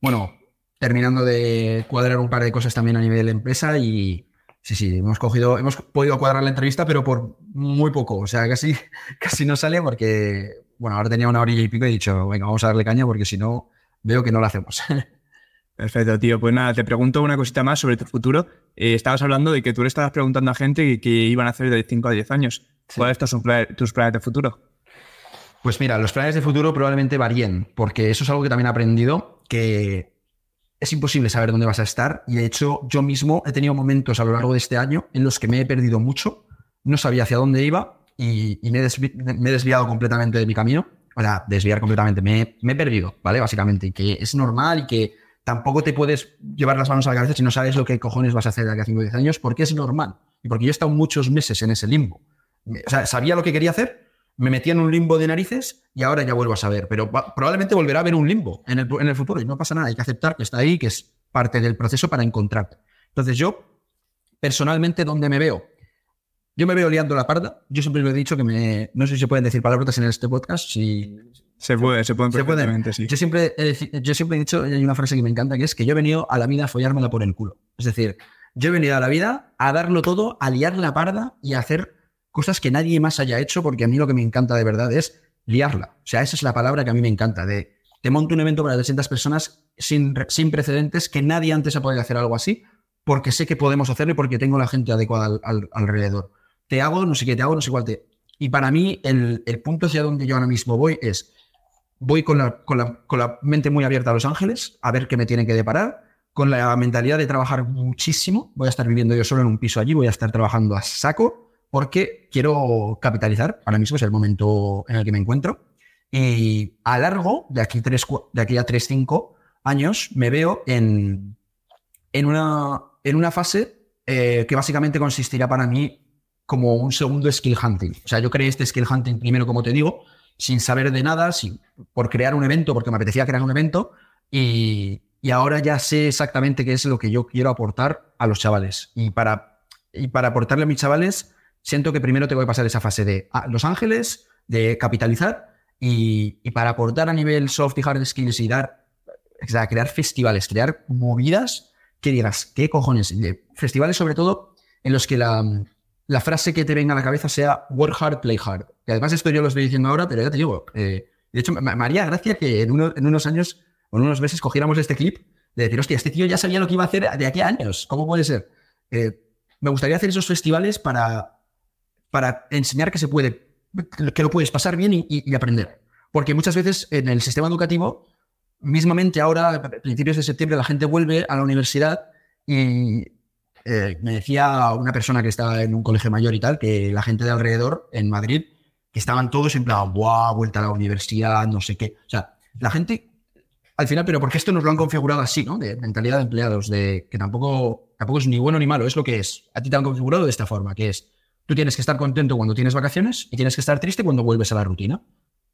bueno, terminando de cuadrar un par de cosas también a nivel empresa y sí, sí, hemos cogido, hemos podido cuadrar la entrevista, pero por muy poco, o sea, casi, casi no sale porque, bueno, ahora tenía una orilla y pico y he dicho, venga, vamos a darle caña porque si no, veo que no lo hacemos. Perfecto, tío. Pues nada, te pregunto una cosita más sobre tu futuro. Eh, estabas hablando de que tú le estabas preguntando a gente que, iban a hacer de 5 a 10 años. ¿Cuáles son tus planes de futuro? Pues mira, los planes de futuro probablemente varíen, porque eso es algo que también he aprendido, que es imposible saber dónde vas a estar y de hecho yo mismo he tenido momentos a lo largo de este año en los que me he perdido mucho, no sabía hacia dónde iba y, me, he desviado completamente de mi camino. O sea, desviar completamente, me, he perdido, ¿vale? Básicamente, y que es normal y que tampoco te puedes llevar las manos a la cabeza si no sabes lo que cojones vas a hacer de aquí a 5 o 10 años, porque es normal. Y porque yo he estado muchos meses en ese limbo. O sea, sabía lo que quería hacer, me metí en un limbo de narices y ahora ya vuelvo a saber. Pero probablemente volverá a haber un limbo en el, futuro y no pasa nada. Hay que aceptar que está ahí, que es parte del proceso para encontrarte. Entonces yo, personalmente, ¿dónde me veo? Yo me veo liando la parda. Yo siempre lo he dicho que me... No sé si se pueden decir palabras en este podcast. Si... Se puede, se pueden perfectamente, sí. Yo siempre, he, yo siempre he dicho, hay una frase que me encanta, que es que yo he venido a la vida a follármela por el culo. Es decir, yo he venido a la vida a darlo todo, a liar la parda y a hacer cosas que nadie más haya hecho, porque a mí lo que me encanta de verdad es liarla. O sea, esa es la palabra que a mí me encanta, de te monto un evento para 300 personas sin, sin precedentes, que nadie antes ha podido hacer algo así, porque sé que podemos hacerlo y porque tengo la gente adecuada alrededor. Te hago, no sé qué, te hago, no sé cuál te... Y para mí el, punto hacia donde yo ahora mismo voy es, voy con la, con, la, con la mente muy abierta a Los Ángeles, a ver qué me tienen que deparar, con la mentalidad de trabajar muchísimo. Voy a estar viviendo yo solo en un piso allí, voy a estar trabajando a saco porque quiero capitalizar. Ahora mismo es el momento en el que me encuentro. Y a largo, de aquí, tres, de aquí a 3, 5 años, me veo en, en, una, en una fase eh, que básicamente consistirá para mí como un segundo skill hunting. O sea, yo creé este skill hunting primero, como te digo, sin saber de nada, sin, por crear un evento, porque me apetecía crear un evento. Y, y ahora ya sé exactamente qué es lo que yo quiero aportar a los chavales. Y para, y para aportarle a mis chavales, siento que primero tengo que pasar esa fase de ah, Los Ángeles, de capitalizar, y, y, para aportar a nivel soft y hard skills y dar, o sea, crear festivales, crear movidas que digas, ¿qué cojones? Festivales sobre todo en los que la, la frase que te venga a la cabeza sea work hard, play hard. Que además esto yo lo estoy diciendo ahora, pero ya te digo, eh, de hecho, me haría gracia que en, uno, en unos años o en unos meses cogiéramos este clip de decir, hostia, este tío ya sabía lo que iba a hacer de aquí a años. ¿Cómo puede ser? Eh, me gustaría hacer esos festivales para, para enseñar que se puede, que lo puedes pasar bien y, aprender. Porque muchas veces en el sistema educativo, mismamente ahora, a principios de septiembre, la gente vuelve a la universidad y eh, me decía una persona que estaba en un colegio mayor y tal, que la gente de alrededor, en Madrid, que estaban todos en plan, ¡buah! Vuelta a la universidad, no sé qué. O sea, la gente al final, pero porque esto nos lo han configurado así, ¿no? De mentalidad de empleados, de que tampoco, tampoco es ni bueno ni malo, es lo que es. A ti te han configurado de esta forma, que es, tú tienes que estar contento cuando tienes vacaciones y tienes que estar triste cuando vuelves a la rutina.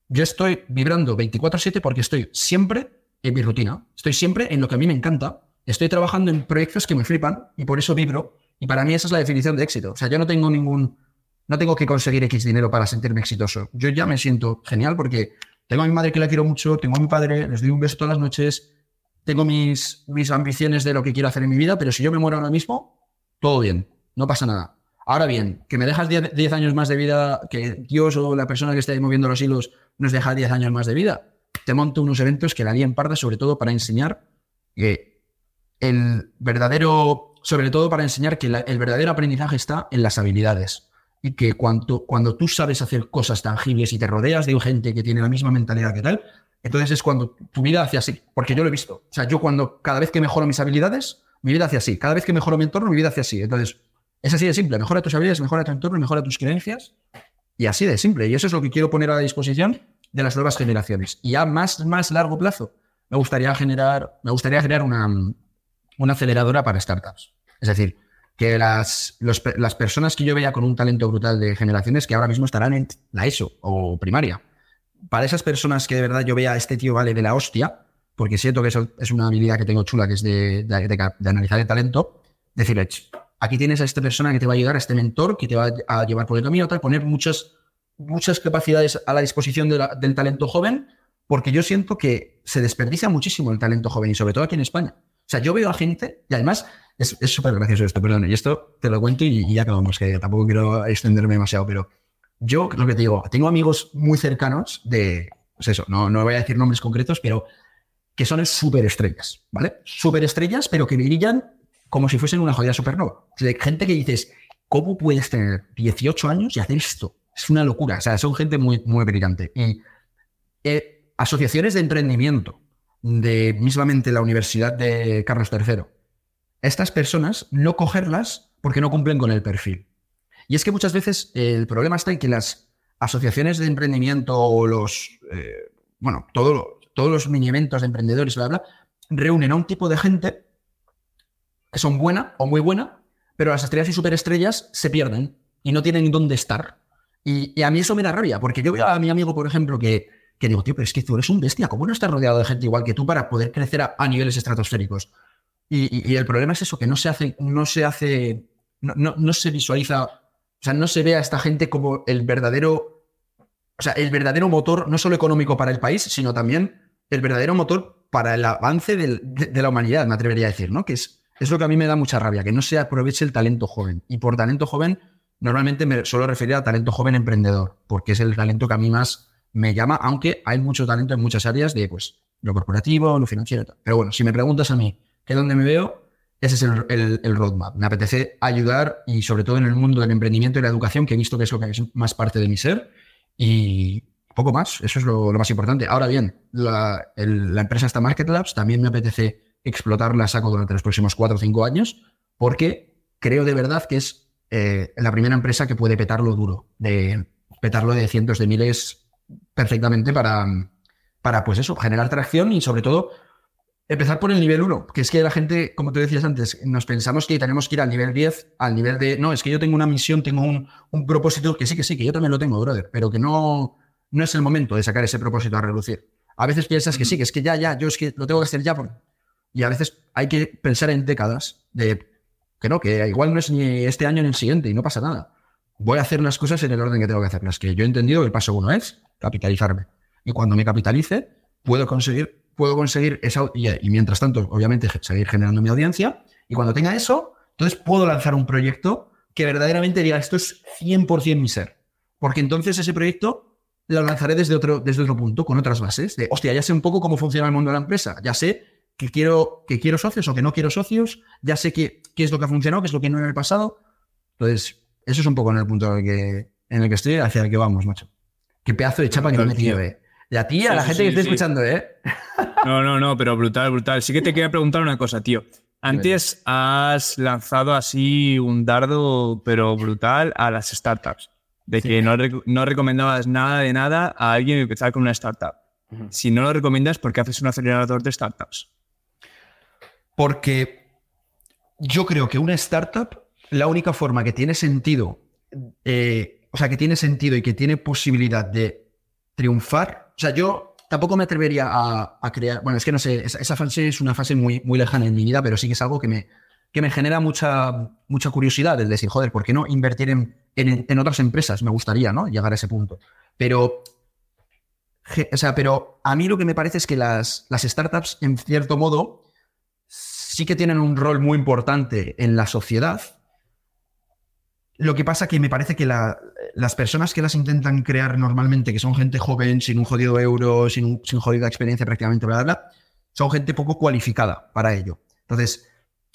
Yo estoy vibrando 24/7 porque estoy siempre en mi rutina, estoy siempre en lo que a mí me encanta, estoy trabajando en proyectos que me flipan y por eso vibro. Y para mí esa es la definición de éxito. O sea, yo no tengo ningún, no tengo que conseguir X dinero para sentirme exitoso. Yo ya me siento genial porque tengo a mi madre que la quiero mucho, tengo a mi padre, les doy un beso todas las noches, tengo mis, mis ambiciones de lo que quiero hacer en mi vida, pero si yo me muero ahora mismo, todo bien, no pasa nada. Ahora bien, que me dejas 10 años más de vida, que Dios o la persona que esté moviendo los hilos nos deja 10 años más de vida, te monto unos eventos que la en parda, sobre todo para enseñar que el verdadero, sobre todo para enseñar que el verdadero aprendizaje está en las habilidades y que cuando, cuando tú sabes hacer cosas tangibles y te rodeas de gente que tiene la misma mentalidad que tal, entonces es cuando tu vida hace así, porque yo lo he visto. O sea, yo cuando cada vez que mejoro mis habilidades, mi vida hace así. Cada vez que mejoro mi entorno, mi vida hace así. Entonces, es así de simple. Mejora tus habilidades, mejora tu entorno, mejora tus creencias. Y así de simple. Y eso es lo que quiero poner a la disposición de las nuevas generaciones. Y a más, más largo plazo, me gustaría generar, me gustaría una, una aceleradora para startups. Es decir, que las, las personas que yo veía con un talento brutal de generaciones que ahora mismo estarán en la ESO o primaria, para esas personas que de verdad yo vea este tío vale de la hostia, porque siento que eso es una habilidad que tengo chula, que es de, de, analizar el talento, decirle, aquí tienes a esta persona que te va a ayudar, a este mentor que te va a llevar por el camino, tal, poner muchas, muchas capacidades a la disposición del talento joven, porque yo siento que se desperdicia muchísimo el talento joven y sobre todo aquí en España. O sea, yo veo a gente, y además es súper gracioso esto, perdón, y esto te lo cuento y, ya acabamos, que tampoco quiero extenderme demasiado, pero yo lo que te digo, tengo amigos muy cercanos de, pues eso, no, no voy a decir nombres concretos, pero que son súper estrellas, ¿vale? Súper estrellas, pero que brillan como si fuesen una jodida supernova. De gente que dices, ¿cómo puedes tener 18 años y hacer esto? Es una locura. O sea, son gente muy, muy brillante. Y eh, asociaciones de emprendimiento de mismamente la Universidad de Carlos III, estas personas no cogerlas porque no cumplen con el perfil. Y es que muchas veces el problema está en que las asociaciones de emprendimiento o los, eh, bueno, todo, todos los mini eventos de emprendedores, bla, bla, reúnen a un tipo de gente que son buena o muy buena, pero las estrellas y superestrellas se pierden y no tienen dónde estar. Y, a mí eso me da rabia, porque yo veo a mi amigo, por ejemplo, que, que digo, tío, pero es que tú eres un bestia, ¿cómo no estás rodeado de gente igual que tú para poder crecer a niveles estratosféricos? Y, el problema es eso, que no se hace, no se hace, no, no, se visualiza, o sea, no se ve a esta gente como el verdadero, o sea, el verdadero motor, no solo económico para el país, sino también el verdadero motor para el avance de, la humanidad, me atrevería a decir, ¿no? Que es, es lo que a mí me da mucha rabia, que no se aproveche el talento joven. Y por talento joven, normalmente me suelo referir a talento joven emprendedor, porque es el talento que a mí más me llama, aunque hay mucho talento en muchas áreas de, pues, lo corporativo, lo financiero. Pero bueno, si me preguntas a mí, que es donde me veo, ese es el, roadmap. Me apetece ayudar y sobre todo en el mundo del emprendimiento y la educación, que he visto que es lo que es más parte de mi ser y poco más. Eso es lo, más importante. Ahora bien, la, empresa está Market Labs, también me apetece explotarla saco durante los próximos cuatro o cinco años porque creo de verdad que es eh, la primera empresa que puede petarlo duro, de petarlo de cientos de miles perfectamente para, para pues eso, generar tracción y sobre todo Empezar por el nivel 1, que es que la gente, como te decías antes, nos pensamos que tenemos que ir al nivel 10, al nivel de, no, es que yo tengo una misión, tengo un, propósito, que sí, que sí, que yo también lo tengo, brother, pero que no, no es el momento de sacar ese propósito a reducir. A veces piensas que sí, que es que ya, ya, yo es que lo tengo que hacer ya. Y a veces hay que pensar en décadas de que no, que igual no es ni este año ni el siguiente y no pasa nada. Voy a hacer las cosas en el orden que tengo que hacerlas. Que yo he entendido que el paso uno es capitalizarme. Y cuando me capitalice, puedo conseguir, puedo conseguir esa. Y, y mientras tanto, obviamente, seguir generando mi audiencia. Y cuando tenga eso, entonces puedo lanzar un proyecto que verdaderamente diga esto es 100% mi ser. Porque entonces ese proyecto lo lanzaré desde otro, desde otro punto, con otras bases. De, hostia, ya sé un poco cómo funciona el mundo de la empresa. Ya sé que quiero, que quiero socios o que no quiero socios. Ya sé qué, qué es lo que ha funcionado, qué es lo que no en el pasado. Entonces, eso es un poco en el punto en el que, en el que estoy, hacia el que vamos, macho. Qué pedazo de chapa que me metido, eh. Y a ti, a la gente que esté escuchando, ¿eh? No, no, no, pero brutal, brutal. Sí que te quería preguntar una cosa, tío. Antes has lanzado así un dardo, pero brutal, a las startups. De que no, no, recomendabas nada de nada a alguien que empezaba con una startup. Si no lo recomiendas, ¿por qué haces un acelerador de startups? Porque yo creo que una startup, la única forma que tiene sentido, eh, o sea, que tiene sentido y que tiene posibilidad de triunfar, o sea, yo tampoco me atrevería a, crear, bueno, es que no sé, esa, fase es una fase muy, muy lejana en mi vida, pero sí que es algo que me, que me genera mucha, mucha curiosidad, el decir, joder, ¿por qué no invertir en, en, otras empresas? Me gustaría, ¿no? Llegar a ese punto. Pero, o sea, pero a mí lo que me parece es que las, las startups, en cierto modo, sí que tienen un rol muy importante en la sociedad. Lo que pasa que me parece que las personas que las intentan crear normalmente, que son gente joven, sin un jodido euro, sin, sin jodida experiencia prácticamente, bla, bla, son gente poco cualificada para ello. Entonces,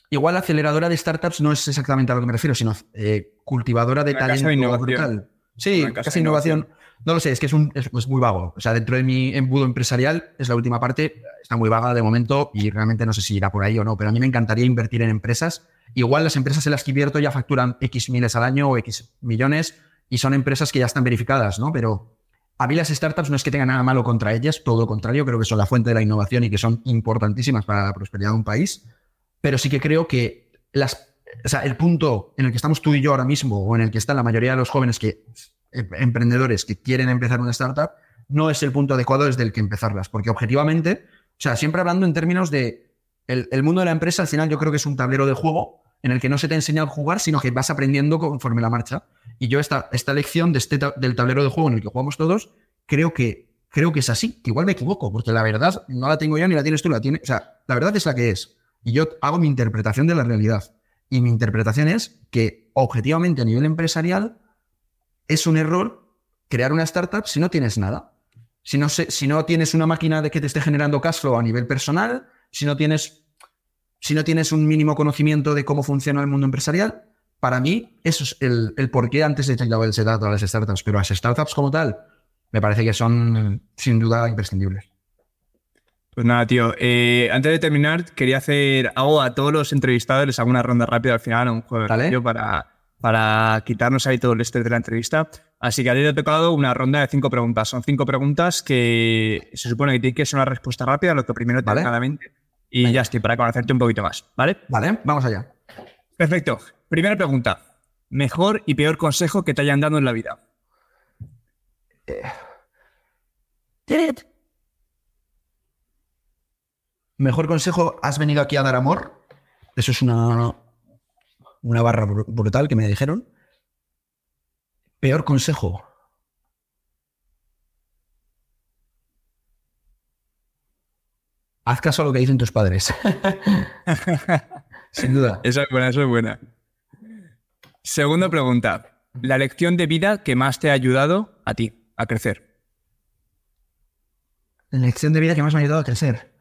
igual la aceleradora de startups no es exactamente a lo que me refiero, sino eh, cultivadora de talento brutal. Sí, casi innovación. No lo sé, es que es, un, es, muy vago. O sea, dentro de mi embudo empresarial, es la última parte, está muy vaga de momento y realmente no sé si irá por ahí o no, pero a mí me encantaría invertir en empresas. Igual las empresas en las que invierto ya facturan X miles al año o X millones y son empresas que ya están verificadas, ¿no? Pero a mí las startups no es que tengan nada malo contra ellas, todo lo contrario, creo que son la fuente de la innovación y que son importantísimas para la prosperidad de un país, pero sí que creo que las, o sea, el punto en el que estamos tú y yo ahora mismo o en el que están la mayoría de los jóvenes que emprendedores que quieren empezar una startup, no es el punto adecuado desde el que empezarlas. Porque objetivamente, o sea, siempre hablando en términos de el, mundo de la empresa, al final yo creo que es un tablero de juego en el que no se te enseña a jugar, sino que vas aprendiendo conforme la marcha. Y yo esta, esta lección de este, del tablero de juego en el que jugamos todos, creo que, creo que es así, que igual me equivoco, porque la verdad no la tengo yo ni la tienes tú, la tiene, o sea, la verdad es la que es. Y yo hago mi interpretación de la realidad. Y mi interpretación es que objetivamente a nivel empresarial, es un error crear una startup si no tienes nada. Si no, si no tienes una máquina de que te esté generando cash flow a nivel personal, si no tienes, si no tienes un mínimo conocimiento de cómo funciona el mundo empresarial, para mí eso es el, el por qué antes he echado el setup a las startups, pero las startups como tal me parece que son sin duda imprescindibles. Pues nada, tío. Eh, antes de terminar, quería hacer algo a todos los entrevistados, les hago una ronda rápida al final, un juego ¿Vale? para para quitarnos ahí todo el estrés de la entrevista. Así que a ti te ha tocado una ronda de cinco preguntas. Son cinco preguntas que se supone que tiene que ser una respuesta rápida, lo que primero te ¿Vale? la mente. Y ya estoy, para conocerte un poquito más. ¿Vale? Vale, vamos allá. Perfecto. Primera pregunta. Mejor y peor consejo que te hayan dado en la vida. Eh. Mejor consejo, has venido aquí a dar amor. Eso es una, una barra brutal que me dijeron. Peor consejo. Haz caso a lo que dicen tus padres. Sin duda. Esa es buena, eso es buena. Segunda pregunta. La lección de vida que más te ha ayudado a ti a crecer. La lección de vida que más me ha ayudado a crecer.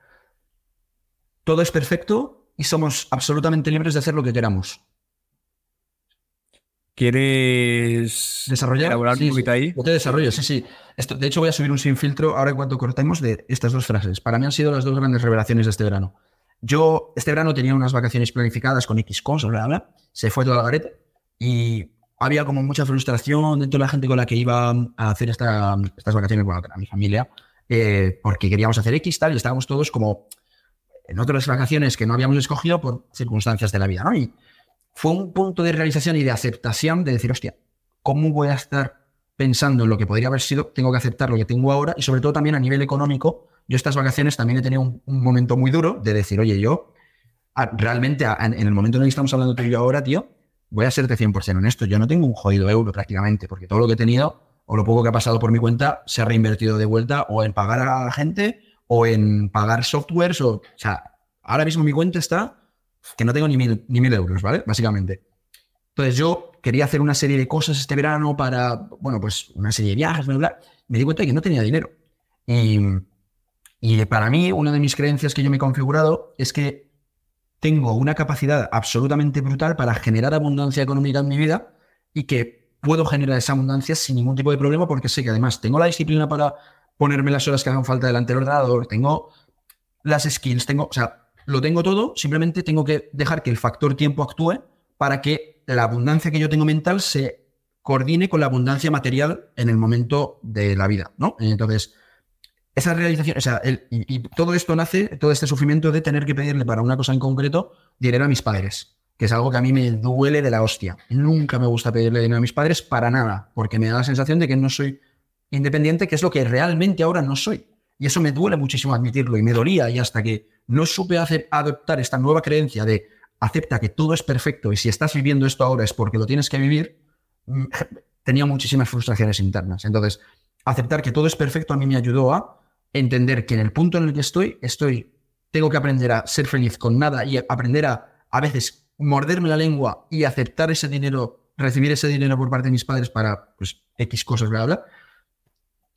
Todo es perfecto y somos absolutamente libres de hacer lo que queramos. ¿Quieres desarrollar elaborar un poquito ahí? Yo te desarrollo, sí, sí. Esto, de hecho, voy a subir un sin filtro ahora en cuanto cortemos de estas dos frases. Para mí han sido las dos grandes revelaciones de este verano. Yo este verano tenía unas vacaciones planificadas con X cosas, bla, bla, se fue todo la garete y había como mucha frustración dentro de la gente con la que iba a hacer esta, estas vacaciones, bueno, a mi familia, eh, porque queríamos hacer X tal y estábamos todos como en otras vacaciones que no habíamos escogido por circunstancias de la vida, ¿no? Y fue un punto de realización y de aceptación de decir, hostia, ¿cómo voy a estar pensando en lo que podría haber sido, tengo que aceptar lo que tengo ahora y sobre todo también a nivel económico. Yo estas vacaciones también he tenido un, momento muy duro de decir, oye, yo realmente en el momento en el que estamos hablando tú y yo ahora, tío, voy a serte 100% honesto, yo no tengo un jodido euro prácticamente, porque todo lo que he tenido o lo poco que ha pasado por mi cuenta se ha reinvertido de vuelta o en pagar a la gente o en pagar softwares o, o sea, ahora mismo mi cuenta está que no tengo ni mil, ni mil euros, ¿vale? Básicamente. Entonces yo quería hacer una serie de cosas este verano para, bueno, pues una serie de viajes, bla, bla. Me di cuenta de que no tenía dinero. Y, y para mí, una de mis creencias que yo me he configurado es que tengo una capacidad absolutamente brutal para generar abundancia económica en mi vida y que puedo generar esa abundancia sin ningún tipo de problema porque sé que además tengo la disciplina para ponerme las horas que hagan falta delante del ordenador, tengo las skills, tengo, o sea, lo tengo todo, simplemente tengo que dejar que el factor tiempo actúe para que la abundancia que yo tengo mental se coordine con la abundancia material en el momento de la vida, ¿no? Entonces, esa realización, o sea, y, todo esto nace, todo este sufrimiento de tener que pedirle para una cosa en concreto dinero a mis padres, que es algo que a mí me duele de la hostia. Nunca me gusta pedirle dinero a mis padres para nada, porque me da la sensación de que no soy independiente, que es lo que realmente ahora no soy. Y eso me duele muchísimo admitirlo y me dolía y hasta que no supe adoptar esta nueva creencia de acepta que todo es perfecto y si estás viviendo esto ahora es porque lo tienes que vivir, mm, tenía muchísimas frustraciones internas. Entonces, aceptar que todo es perfecto a mí me ayudó a entender que en el punto en el que estoy, estoy, tengo que aprender a ser feliz con nada y aprender a a veces morderme la lengua y aceptar ese dinero, recibir ese dinero por parte de mis padres para pues X cosas, bla, bla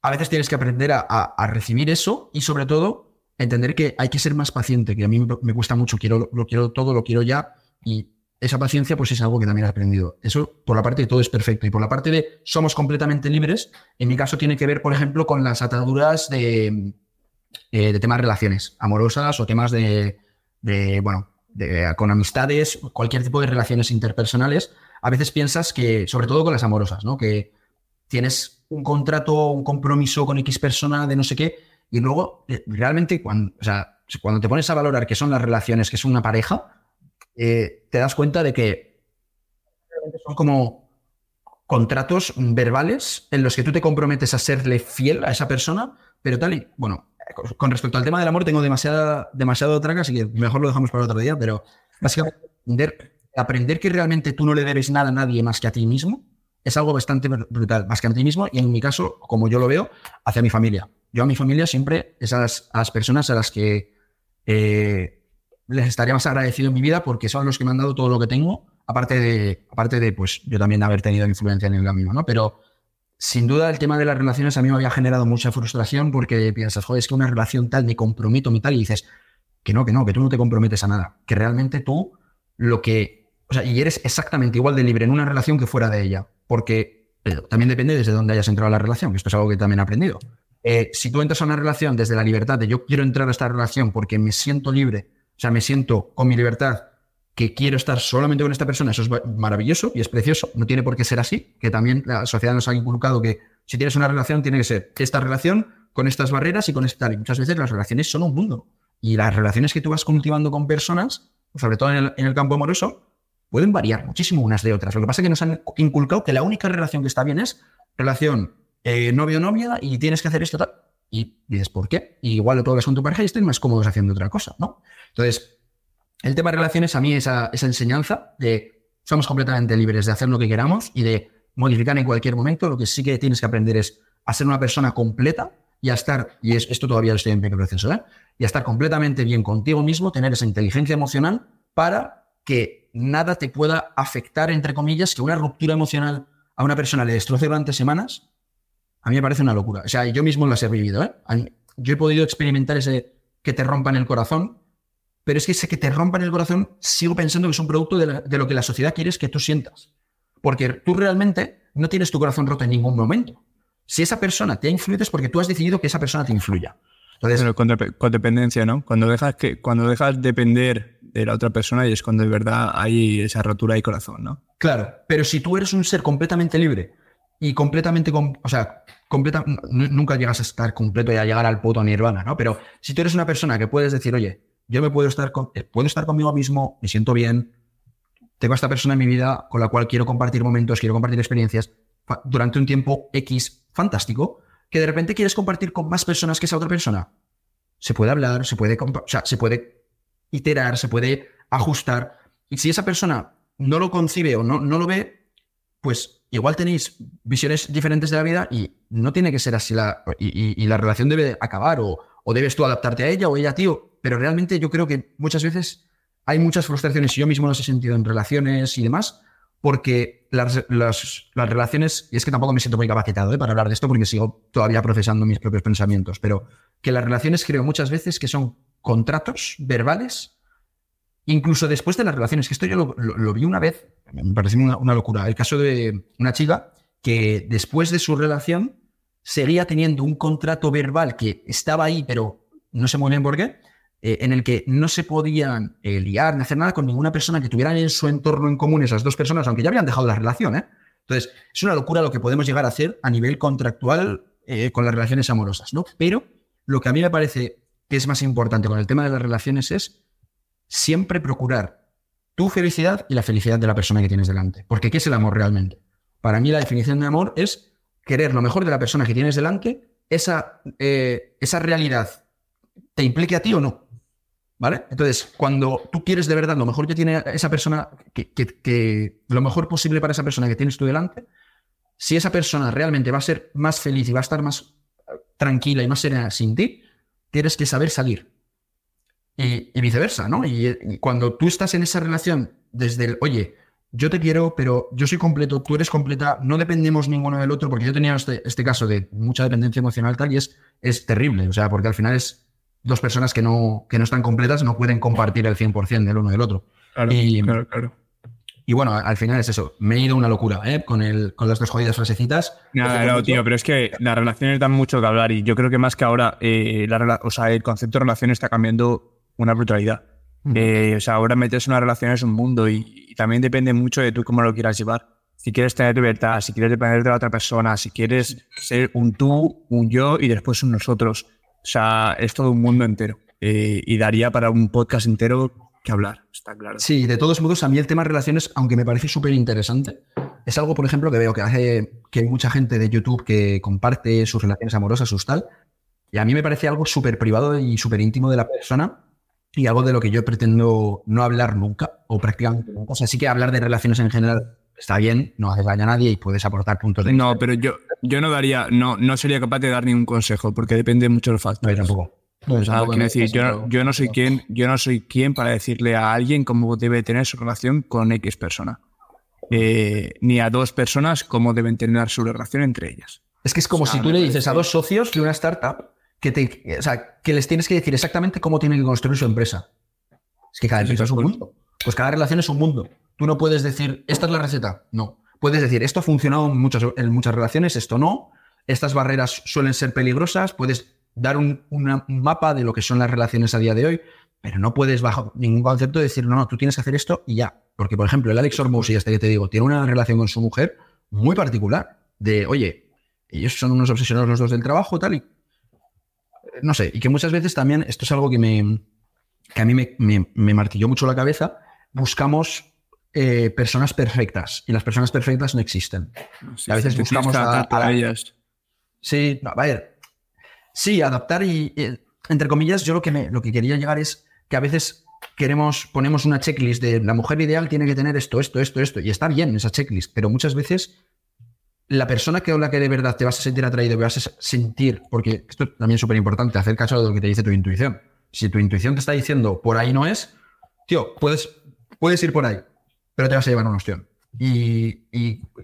a veces tienes que aprender a, recibir eso y sobre todo entender que hay que ser más paciente, que a mí me cuesta mucho, quiero, lo quiero todo, lo quiero ya y esa paciencia pues es algo que también he aprendido. Eso por la parte de todo es perfecto y por la parte de somos completamente libres, en mi caso tiene que ver, por ejemplo, con las ataduras de, eh, de temas relaciones amorosas o temas de, bueno, con amistades, cualquier tipo de relaciones interpersonales. A veces piensas que, sobre todo con las amorosas, ¿no? Que tienes un contrato, un compromiso con X persona de no sé qué, y luego eh, realmente cuando, cuando te pones a valorar qué son las relaciones, que son una pareja, eh, te das cuenta de que son como contratos verbales en los que tú te comprometes a serle fiel a esa persona, pero tal y, bueno, con respecto al tema del amor tengo demasiada, demasiado traga, así que mejor lo dejamos para otro día, pero básicamente aprender que realmente tú no le debes nada a nadie más que a ti mismo, es algo bastante brutal, más que a ti mismo y en mi caso, como yo lo veo, hacia mi familia. Yo a mi familia siempre, esas a las personas a las que eh, les estaría más agradecido en mi vida porque son los que me han dado todo lo que tengo, aparte de, aparte de pues yo también haber tenido influencia en el camino, ¿no? Pero sin duda el tema de las relaciones a mí me había generado mucha frustración porque piensas, joder, es que una relación tal, me comprometo, mi tal, y dices, que no, que no, que tú no te comprometes a nada, que realmente tú lo que, o sea, y eres exactamente igual de libre en una relación que fuera de ella porque eh, también depende desde dónde hayas entrado a la relación, que esto es algo que también he aprendido. Eh, si tú entras a una relación desde la libertad de yo quiero entrar a esta relación porque me siento libre, o sea, me siento con mi libertad, que quiero estar solamente con esta persona, eso es maravilloso y es precioso. No tiene por qué ser así, que también la sociedad nos ha inculcado que si tienes una relación tiene que ser esta relación con estas barreras y con esta Y muchas veces las relaciones son un mundo. Y las relaciones que tú vas cultivando con personas, sobre todo en el campo amoroso, pueden variar muchísimo unas de otras. Lo que pasa es que nos han inculcado que la única relación que está bien es relación eh, novio-novia y tienes que hacer esto tal. Y dices, ¿por qué? Igual lo toques con tu pareja y estén más cómodos haciendo otra cosa, ¿no? Entonces, el tema de relaciones a mí esa, esa enseñanza de somos completamente libres de hacer lo que queramos y de modificar en cualquier momento. Lo que sí que tienes que aprender es a ser una persona completa y a estar, y esto todavía lo estoy en proceso, ¿eh? y a estar completamente bien contigo mismo, tener esa inteligencia emocional para que nada te pueda afectar, entre comillas, que una ruptura emocional a una persona le destroce durante semanas, a mí me parece una locura. O sea, yo mismo las he vivido. ¿eh? Yo he podido experimentar ese que te rompan el corazón, pero es que ese que te rompan el corazón sigo pensando que es un producto de, lo que la sociedad quiere que tú sientas. Porque tú realmente no tienes tu corazón roto en ningún momento. Si esa persona te ha influido es porque tú has decidido que esa persona te influya. Entonces, con, dependencia, ¿no? Cuando dejas, que, cuando dejas depender de la otra persona y es cuando de verdad hay esa rotura de corazón, ¿no? Claro, pero si tú eres un ser completamente libre y completamente, o sea, nunca llegas a estar completo y a llegar al puto nirvana, ¿no? Pero si tú eres una persona que puedes decir, oye, yo me puedo estar, con, eh, puedo estar conmigo mismo, me siento bien, tengo a esta persona en mi vida con la cual quiero compartir momentos, quiero compartir experiencias, durante un tiempo X fantástico, que de repente quieres compartir con más personas que esa otra persona. Se puede hablar, se puede, o sea, se puede iterar, se puede ajustar. Y si esa persona no lo concibe o no, no lo ve, pues igual tenéis visiones diferentes de la vida y no tiene que ser así la, y, la relación debe acabar o, o, debes tú adaptarte a ella o ella a ti. Pero realmente yo creo que muchas veces hay muchas frustraciones y yo mismo no he sentido en relaciones y demás porque las, las, relaciones, y es que tampoco me siento muy capacitado ¿eh? para hablar de esto porque sigo todavía procesando mis propios pensamientos, pero que las relaciones creo muchas veces que son contratos verbales, incluso después de las relaciones, que esto yo lo, vi una vez, me pareció una, locura, el caso de una chica que después de su relación seguía teniendo un contrato verbal que estaba ahí, pero no sé muy bien por qué, eh, en el que no se podían eh, liar ni hacer nada con ninguna persona que tuvieran en su entorno en común esas dos personas, aunque ya habían dejado la relación. ¿eh? Entonces, es una locura lo que podemos llegar a hacer a nivel contractual con las relaciones amorosas, ¿no? Pero lo que a mí me parece que es más importante con el tema de las relaciones es siempre procurar tu felicidad y la felicidad de la persona que tienes delante. Porque ¿qué es el amor realmente? Para mí la definición de amor es querer lo mejor de la persona que tienes delante, esa, esa realidad te implique a ti o no. ¿Vale? Entonces, cuando tú quieres de verdad lo mejor que tiene esa persona, que, lo mejor posible para esa persona que tienes tú delante, si esa persona realmente va a ser más feliz y va a estar más eh, tranquila y más serena sin ti, tienes que saber salir. Y, viceversa, ¿no? Y, cuando tú estás en esa relación desde el, oye, yo te quiero, pero yo soy completo, tú eres completa, no dependemos ninguno del otro, porque yo tenía este, este caso de mucha dependencia emocional tal, y es, es terrible, o sea, porque al final es dos personas que no, que no están completas no pueden compartir el 100% del uno del otro. Claro, y, claro, claro. Y bueno, al final es eso. Me he ido una locura ¿eh? con, el, con las dos jodidas frasecitas. Nada, no, tío, pero es que las relaciones dan mucho que hablar y yo creo que más que ahora, eh, la, o sea, el concepto de relación está cambiando una brutalidad. Eh, o sea, ahora meterse en una relación es un mundo y, también depende mucho de tú cómo lo quieras llevar. Si quieres tener libertad, si quieres depender de la otra persona, si quieres ser un tú, un yo y después un nosotros. O sea, es todo un mundo entero. Eh, y daría para un podcast entero que hablar, está claro. Sí, de todos modos, a mí el tema de relaciones, aunque me parece súper interesante, es algo, por ejemplo, que veo que hace que hay mucha gente de YouTube que comparte sus relaciones amorosas, sus tal, y a mí me parece algo súper privado y súper íntimo de la persona y algo de lo que yo pretendo no hablar nunca o prácticamente nunca. O sea, sí que hablar de relaciones en general está bien, no hace daño a nadie y puedes aportar puntos de No, pero yo, yo no daría, no, no sería capaz de dar ningún consejo porque depende mucho del factores. No, tampoco. Decir, yo, yo, no soy quien, yo no soy quien para decirle a alguien cómo debe tener su relación con X persona. Eh, ni a dos personas cómo deben tener su relación entre ellas. Es que es como si tú le dices a dos socios de una startup que, te, o sea, que les tienes que decir exactamente cómo tienen que construir su empresa. Es que cada empresa es un mundo. Pues cada relación es un mundo. Tú no puedes decir, esta es la receta. No. Puedes decir, esto ha funcionado en muchas, en muchas relaciones, esto no. Estas barreras suelen ser peligrosas. Puedes dar un, mapa de lo que son las relaciones a día de hoy, pero no puedes bajo ningún concepto decir, no, no, tú tienes que hacer esto y ya. Porque, por ejemplo, el Alex y este que te digo, tiene una relación con su mujer muy particular. De, oye, ellos son unos obsesionados los dos del trabajo, tal y. No sé, y que muchas veces también, esto es algo que me. que a mí me, me martilló mucho la cabeza. Buscamos eh, personas perfectas y las personas perfectas no existen. a veces buscamos a, ellas. Sí, a ver. Sí, adaptar y, entre comillas, yo lo que, me, lo que quería llegar es que a veces queremos, ponemos una checklist de la mujer ideal tiene que tener esto, esto, esto, esto, y está bien esa checklist, pero muchas veces la persona que habla que de verdad te vas a sentir atraído, vas a sentir, porque esto también es súper importante, hacer caso de lo que te dice tu intuición. Si tu intuición te está diciendo por ahí no es, tío, puedes, puedes ir por ahí pero te vas a llevar una ostión. Y,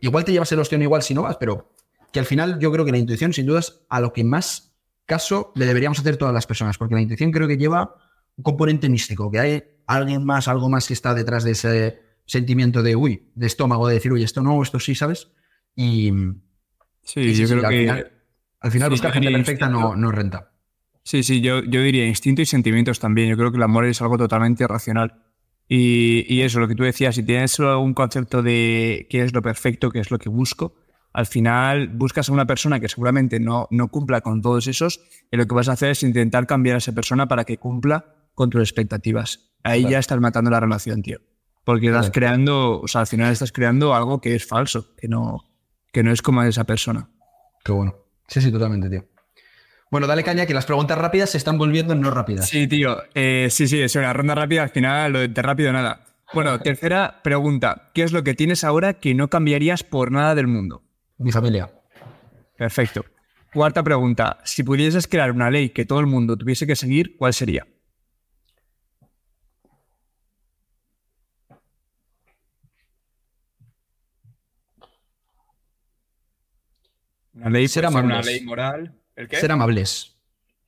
igual te llevas el ostión igual si no vas, pero que al final yo creo que la intuición, sin duda, es a lo que más caso le deberíamos hacer todas las personas, porque la intuición creo que lleva un componente místico, que hay alguien más, algo más que está detrás de ese sentimiento de, uy, de estómago, de decir, uy, esto no, esto sí, ¿sabes? Y, sí, yo creo al que... Final, al final buscar gente perfecta no, no renta. Sí, sí, yo, yo diría instinto y sentimientos también. Yo creo que el amor es algo totalmente racional. Y, eso, lo que tú decías, si tienes un concepto de qué es lo perfecto, qué es lo que busco, al final buscas a una persona que seguramente no, no cumpla con todos esos y lo que vas a hacer es intentar cambiar a esa persona para que cumpla con tus expectativas. Ahí ya estás matando la relación, tío. Porque estás creando, o sea, al final estás creando algo que es falso, que no, que no es como esa persona. Qué bueno. Sí, sí, totalmente, tío. Bueno, dale caña que las preguntas rápidas se están volviendo no rápidas. Sí, tío. Eh, sí, sí, es una ronda rápida. Al final, lo de rápido, nada. Bueno, tercera pregunta. ¿Qué es lo que tienes ahora que no cambiarías por nada del mundo? Mi familia. Perfecto. Cuarta pregunta. Si pudieses crear una ley que todo el mundo tuviese que seguir, ¿cuál sería? Una ley, ser amables. Una ley moral. ¿El qué? Ser amables.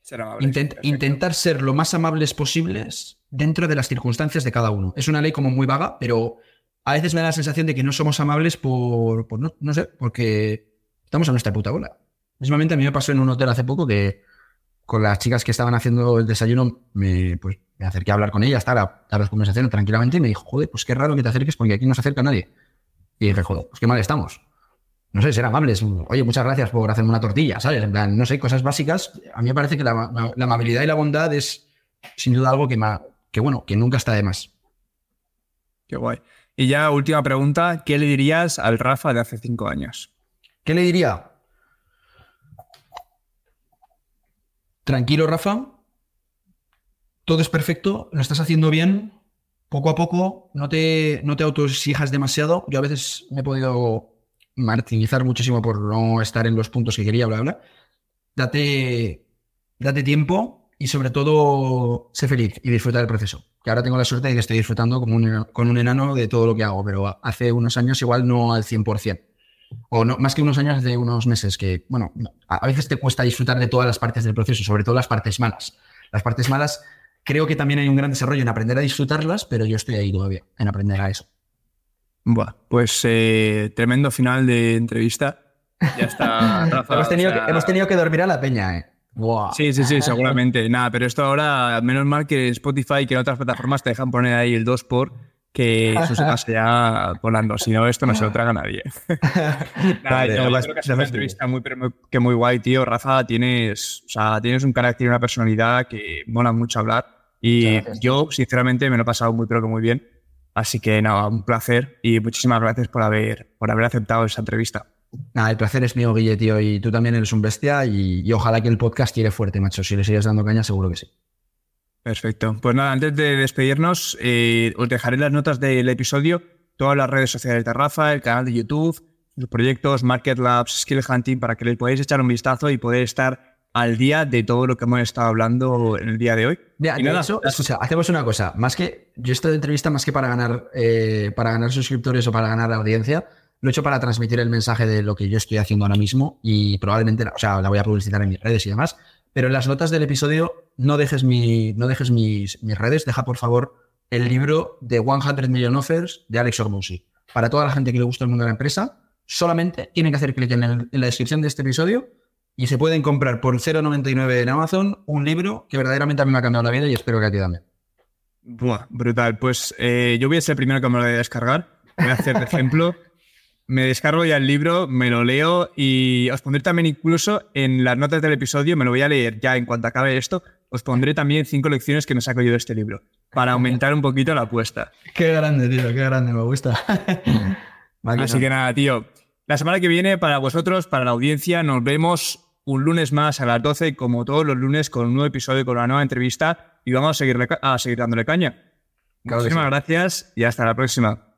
Ser amables. intentar ser lo más amables posibles dentro de las circunstancias de cada uno. Es una ley como muy vaga, pero a veces me da la sensación de que no somos amables por, no, sé, porque estamos a nuestra puta bola. Mismamente a mí me pasó en un hotel hace poco que con las chicas que estaban haciendo el desayuno me, pues, me acerqué a hablar con ellas, a dar las conversaciones tranquilamente y me dijo, joder, pues qué raro que te acerques porque aquí no se acerca nadie. Y dije, joder, pues qué mal estamos no sé, ser amables. Oye, muchas gracias por hacerme una tortilla, ¿sabes? En plan, no sé, cosas básicas. A mí me parece que la, amabilidad y la bondad es sin duda algo que, que, bueno, que nunca está de más. Qué guay. Y ya última pregunta, ¿qué le dirías al Rafa de hace cinco años? ¿Qué le diría? Tranquilo, Rafa. Todo es perfecto, lo estás haciendo bien. Poco a poco, no te, no te autoexijas demasiado. Yo a veces me he podido martirizar muchísimo por no estar en los puntos que quería, bla, bla. Date, date tiempo y sobre todo sé feliz y disfruta del proceso. Que ahora tengo la suerte de que estoy disfrutando como un, con un enano de todo lo que hago, pero hace unos años igual no al 100%. O no, más que unos años, de unos meses, que, bueno, a veces te cuesta disfrutar de todas las partes del proceso, sobre todo las partes malas. Las partes malas, creo que también hay un gran desarrollo en aprender a disfrutarlas, pero yo estoy ahí todavía, en aprender a eso. Buah, pues eh, tremendo final de entrevista. Ya está, Rafa, hemos, tenido que, hemos, tenido que, dormir a la peña, ¿eh? Sí, sí, sí, seguramente. Nada, pero esto ahora, menos mal que Spotify y que en otras plataformas te dejan poner ahí el 2 por que eso se pasa ya volando. Si no, esto no se lo traga nadie. Nada, yo, creo que sido una entrevista muy, que muy guay, tío. Rafa, tienes, o sea, tienes un carácter y una personalidad que mola mucho hablar. Y yo, sinceramente, me lo he pasado muy, pero que muy bien. Así que nada, un placer y muchísimas gracias por haber, por haber aceptado esa entrevista. Nada, el placer es mío, Guille, tío, y tú también eres un bestia y, ojalá que el podcast tire fuerte, macho. Si le sigues dando caña, seguro que sí. Perfecto. Pues nada, antes de despedirnos, eh, os dejaré las notas del episodio, todas las redes sociales de Rafa, el canal de YouTube, los proyectos, Market Labs, Skill Hunting, para que le podáis echar un vistazo y poder estar al día de todo lo que hemos estado hablando en el día de hoy. y nada, escucha, hacemos una cosa. Más que yo esta entrevista, más que para ganar, eh, para ganar suscriptores o para ganar audiencia, lo he hecho para transmitir el mensaje de lo que yo estoy haciendo ahora mismo y probablemente, o sea, la voy a publicitar en mis redes y demás. Pero en las notas del episodio no dejes, mi, no dejes mis, mis redes, deja por favor el libro de 100 Million Offers de Alex Ormusi. Para toda la gente que le gusta el mundo de la empresa, solamente tienen que hacer clic en, en la descripción de este episodio y se pueden comprar por 0,99 en Amazon un libro que verdaderamente a mí me ha cambiado la vida y espero que a ti también. Buah, brutal. Pues eh, yo voy a ser el primero que me lo voy a descargar. Voy a hacer de ejemplo. me descargo ya el libro, me lo leo y os pondré también incluso en las notas del episodio, me lo voy a leer ya en cuanto acabe esto, os pondré también cinco lecciones que me saco yo de este libro para aumentar un poquito la apuesta. Qué grande, tío, qué grande, me gusta. Así que nada, tío. La semana que viene, para vosotros, para la audiencia, nos vemos un lunes más a las 12, como todos los lunes, con un nuevo episodio, con una nueva entrevista y vamos a seguir, a seguir dándole caña. Muchísimas gracias y hasta la próxima.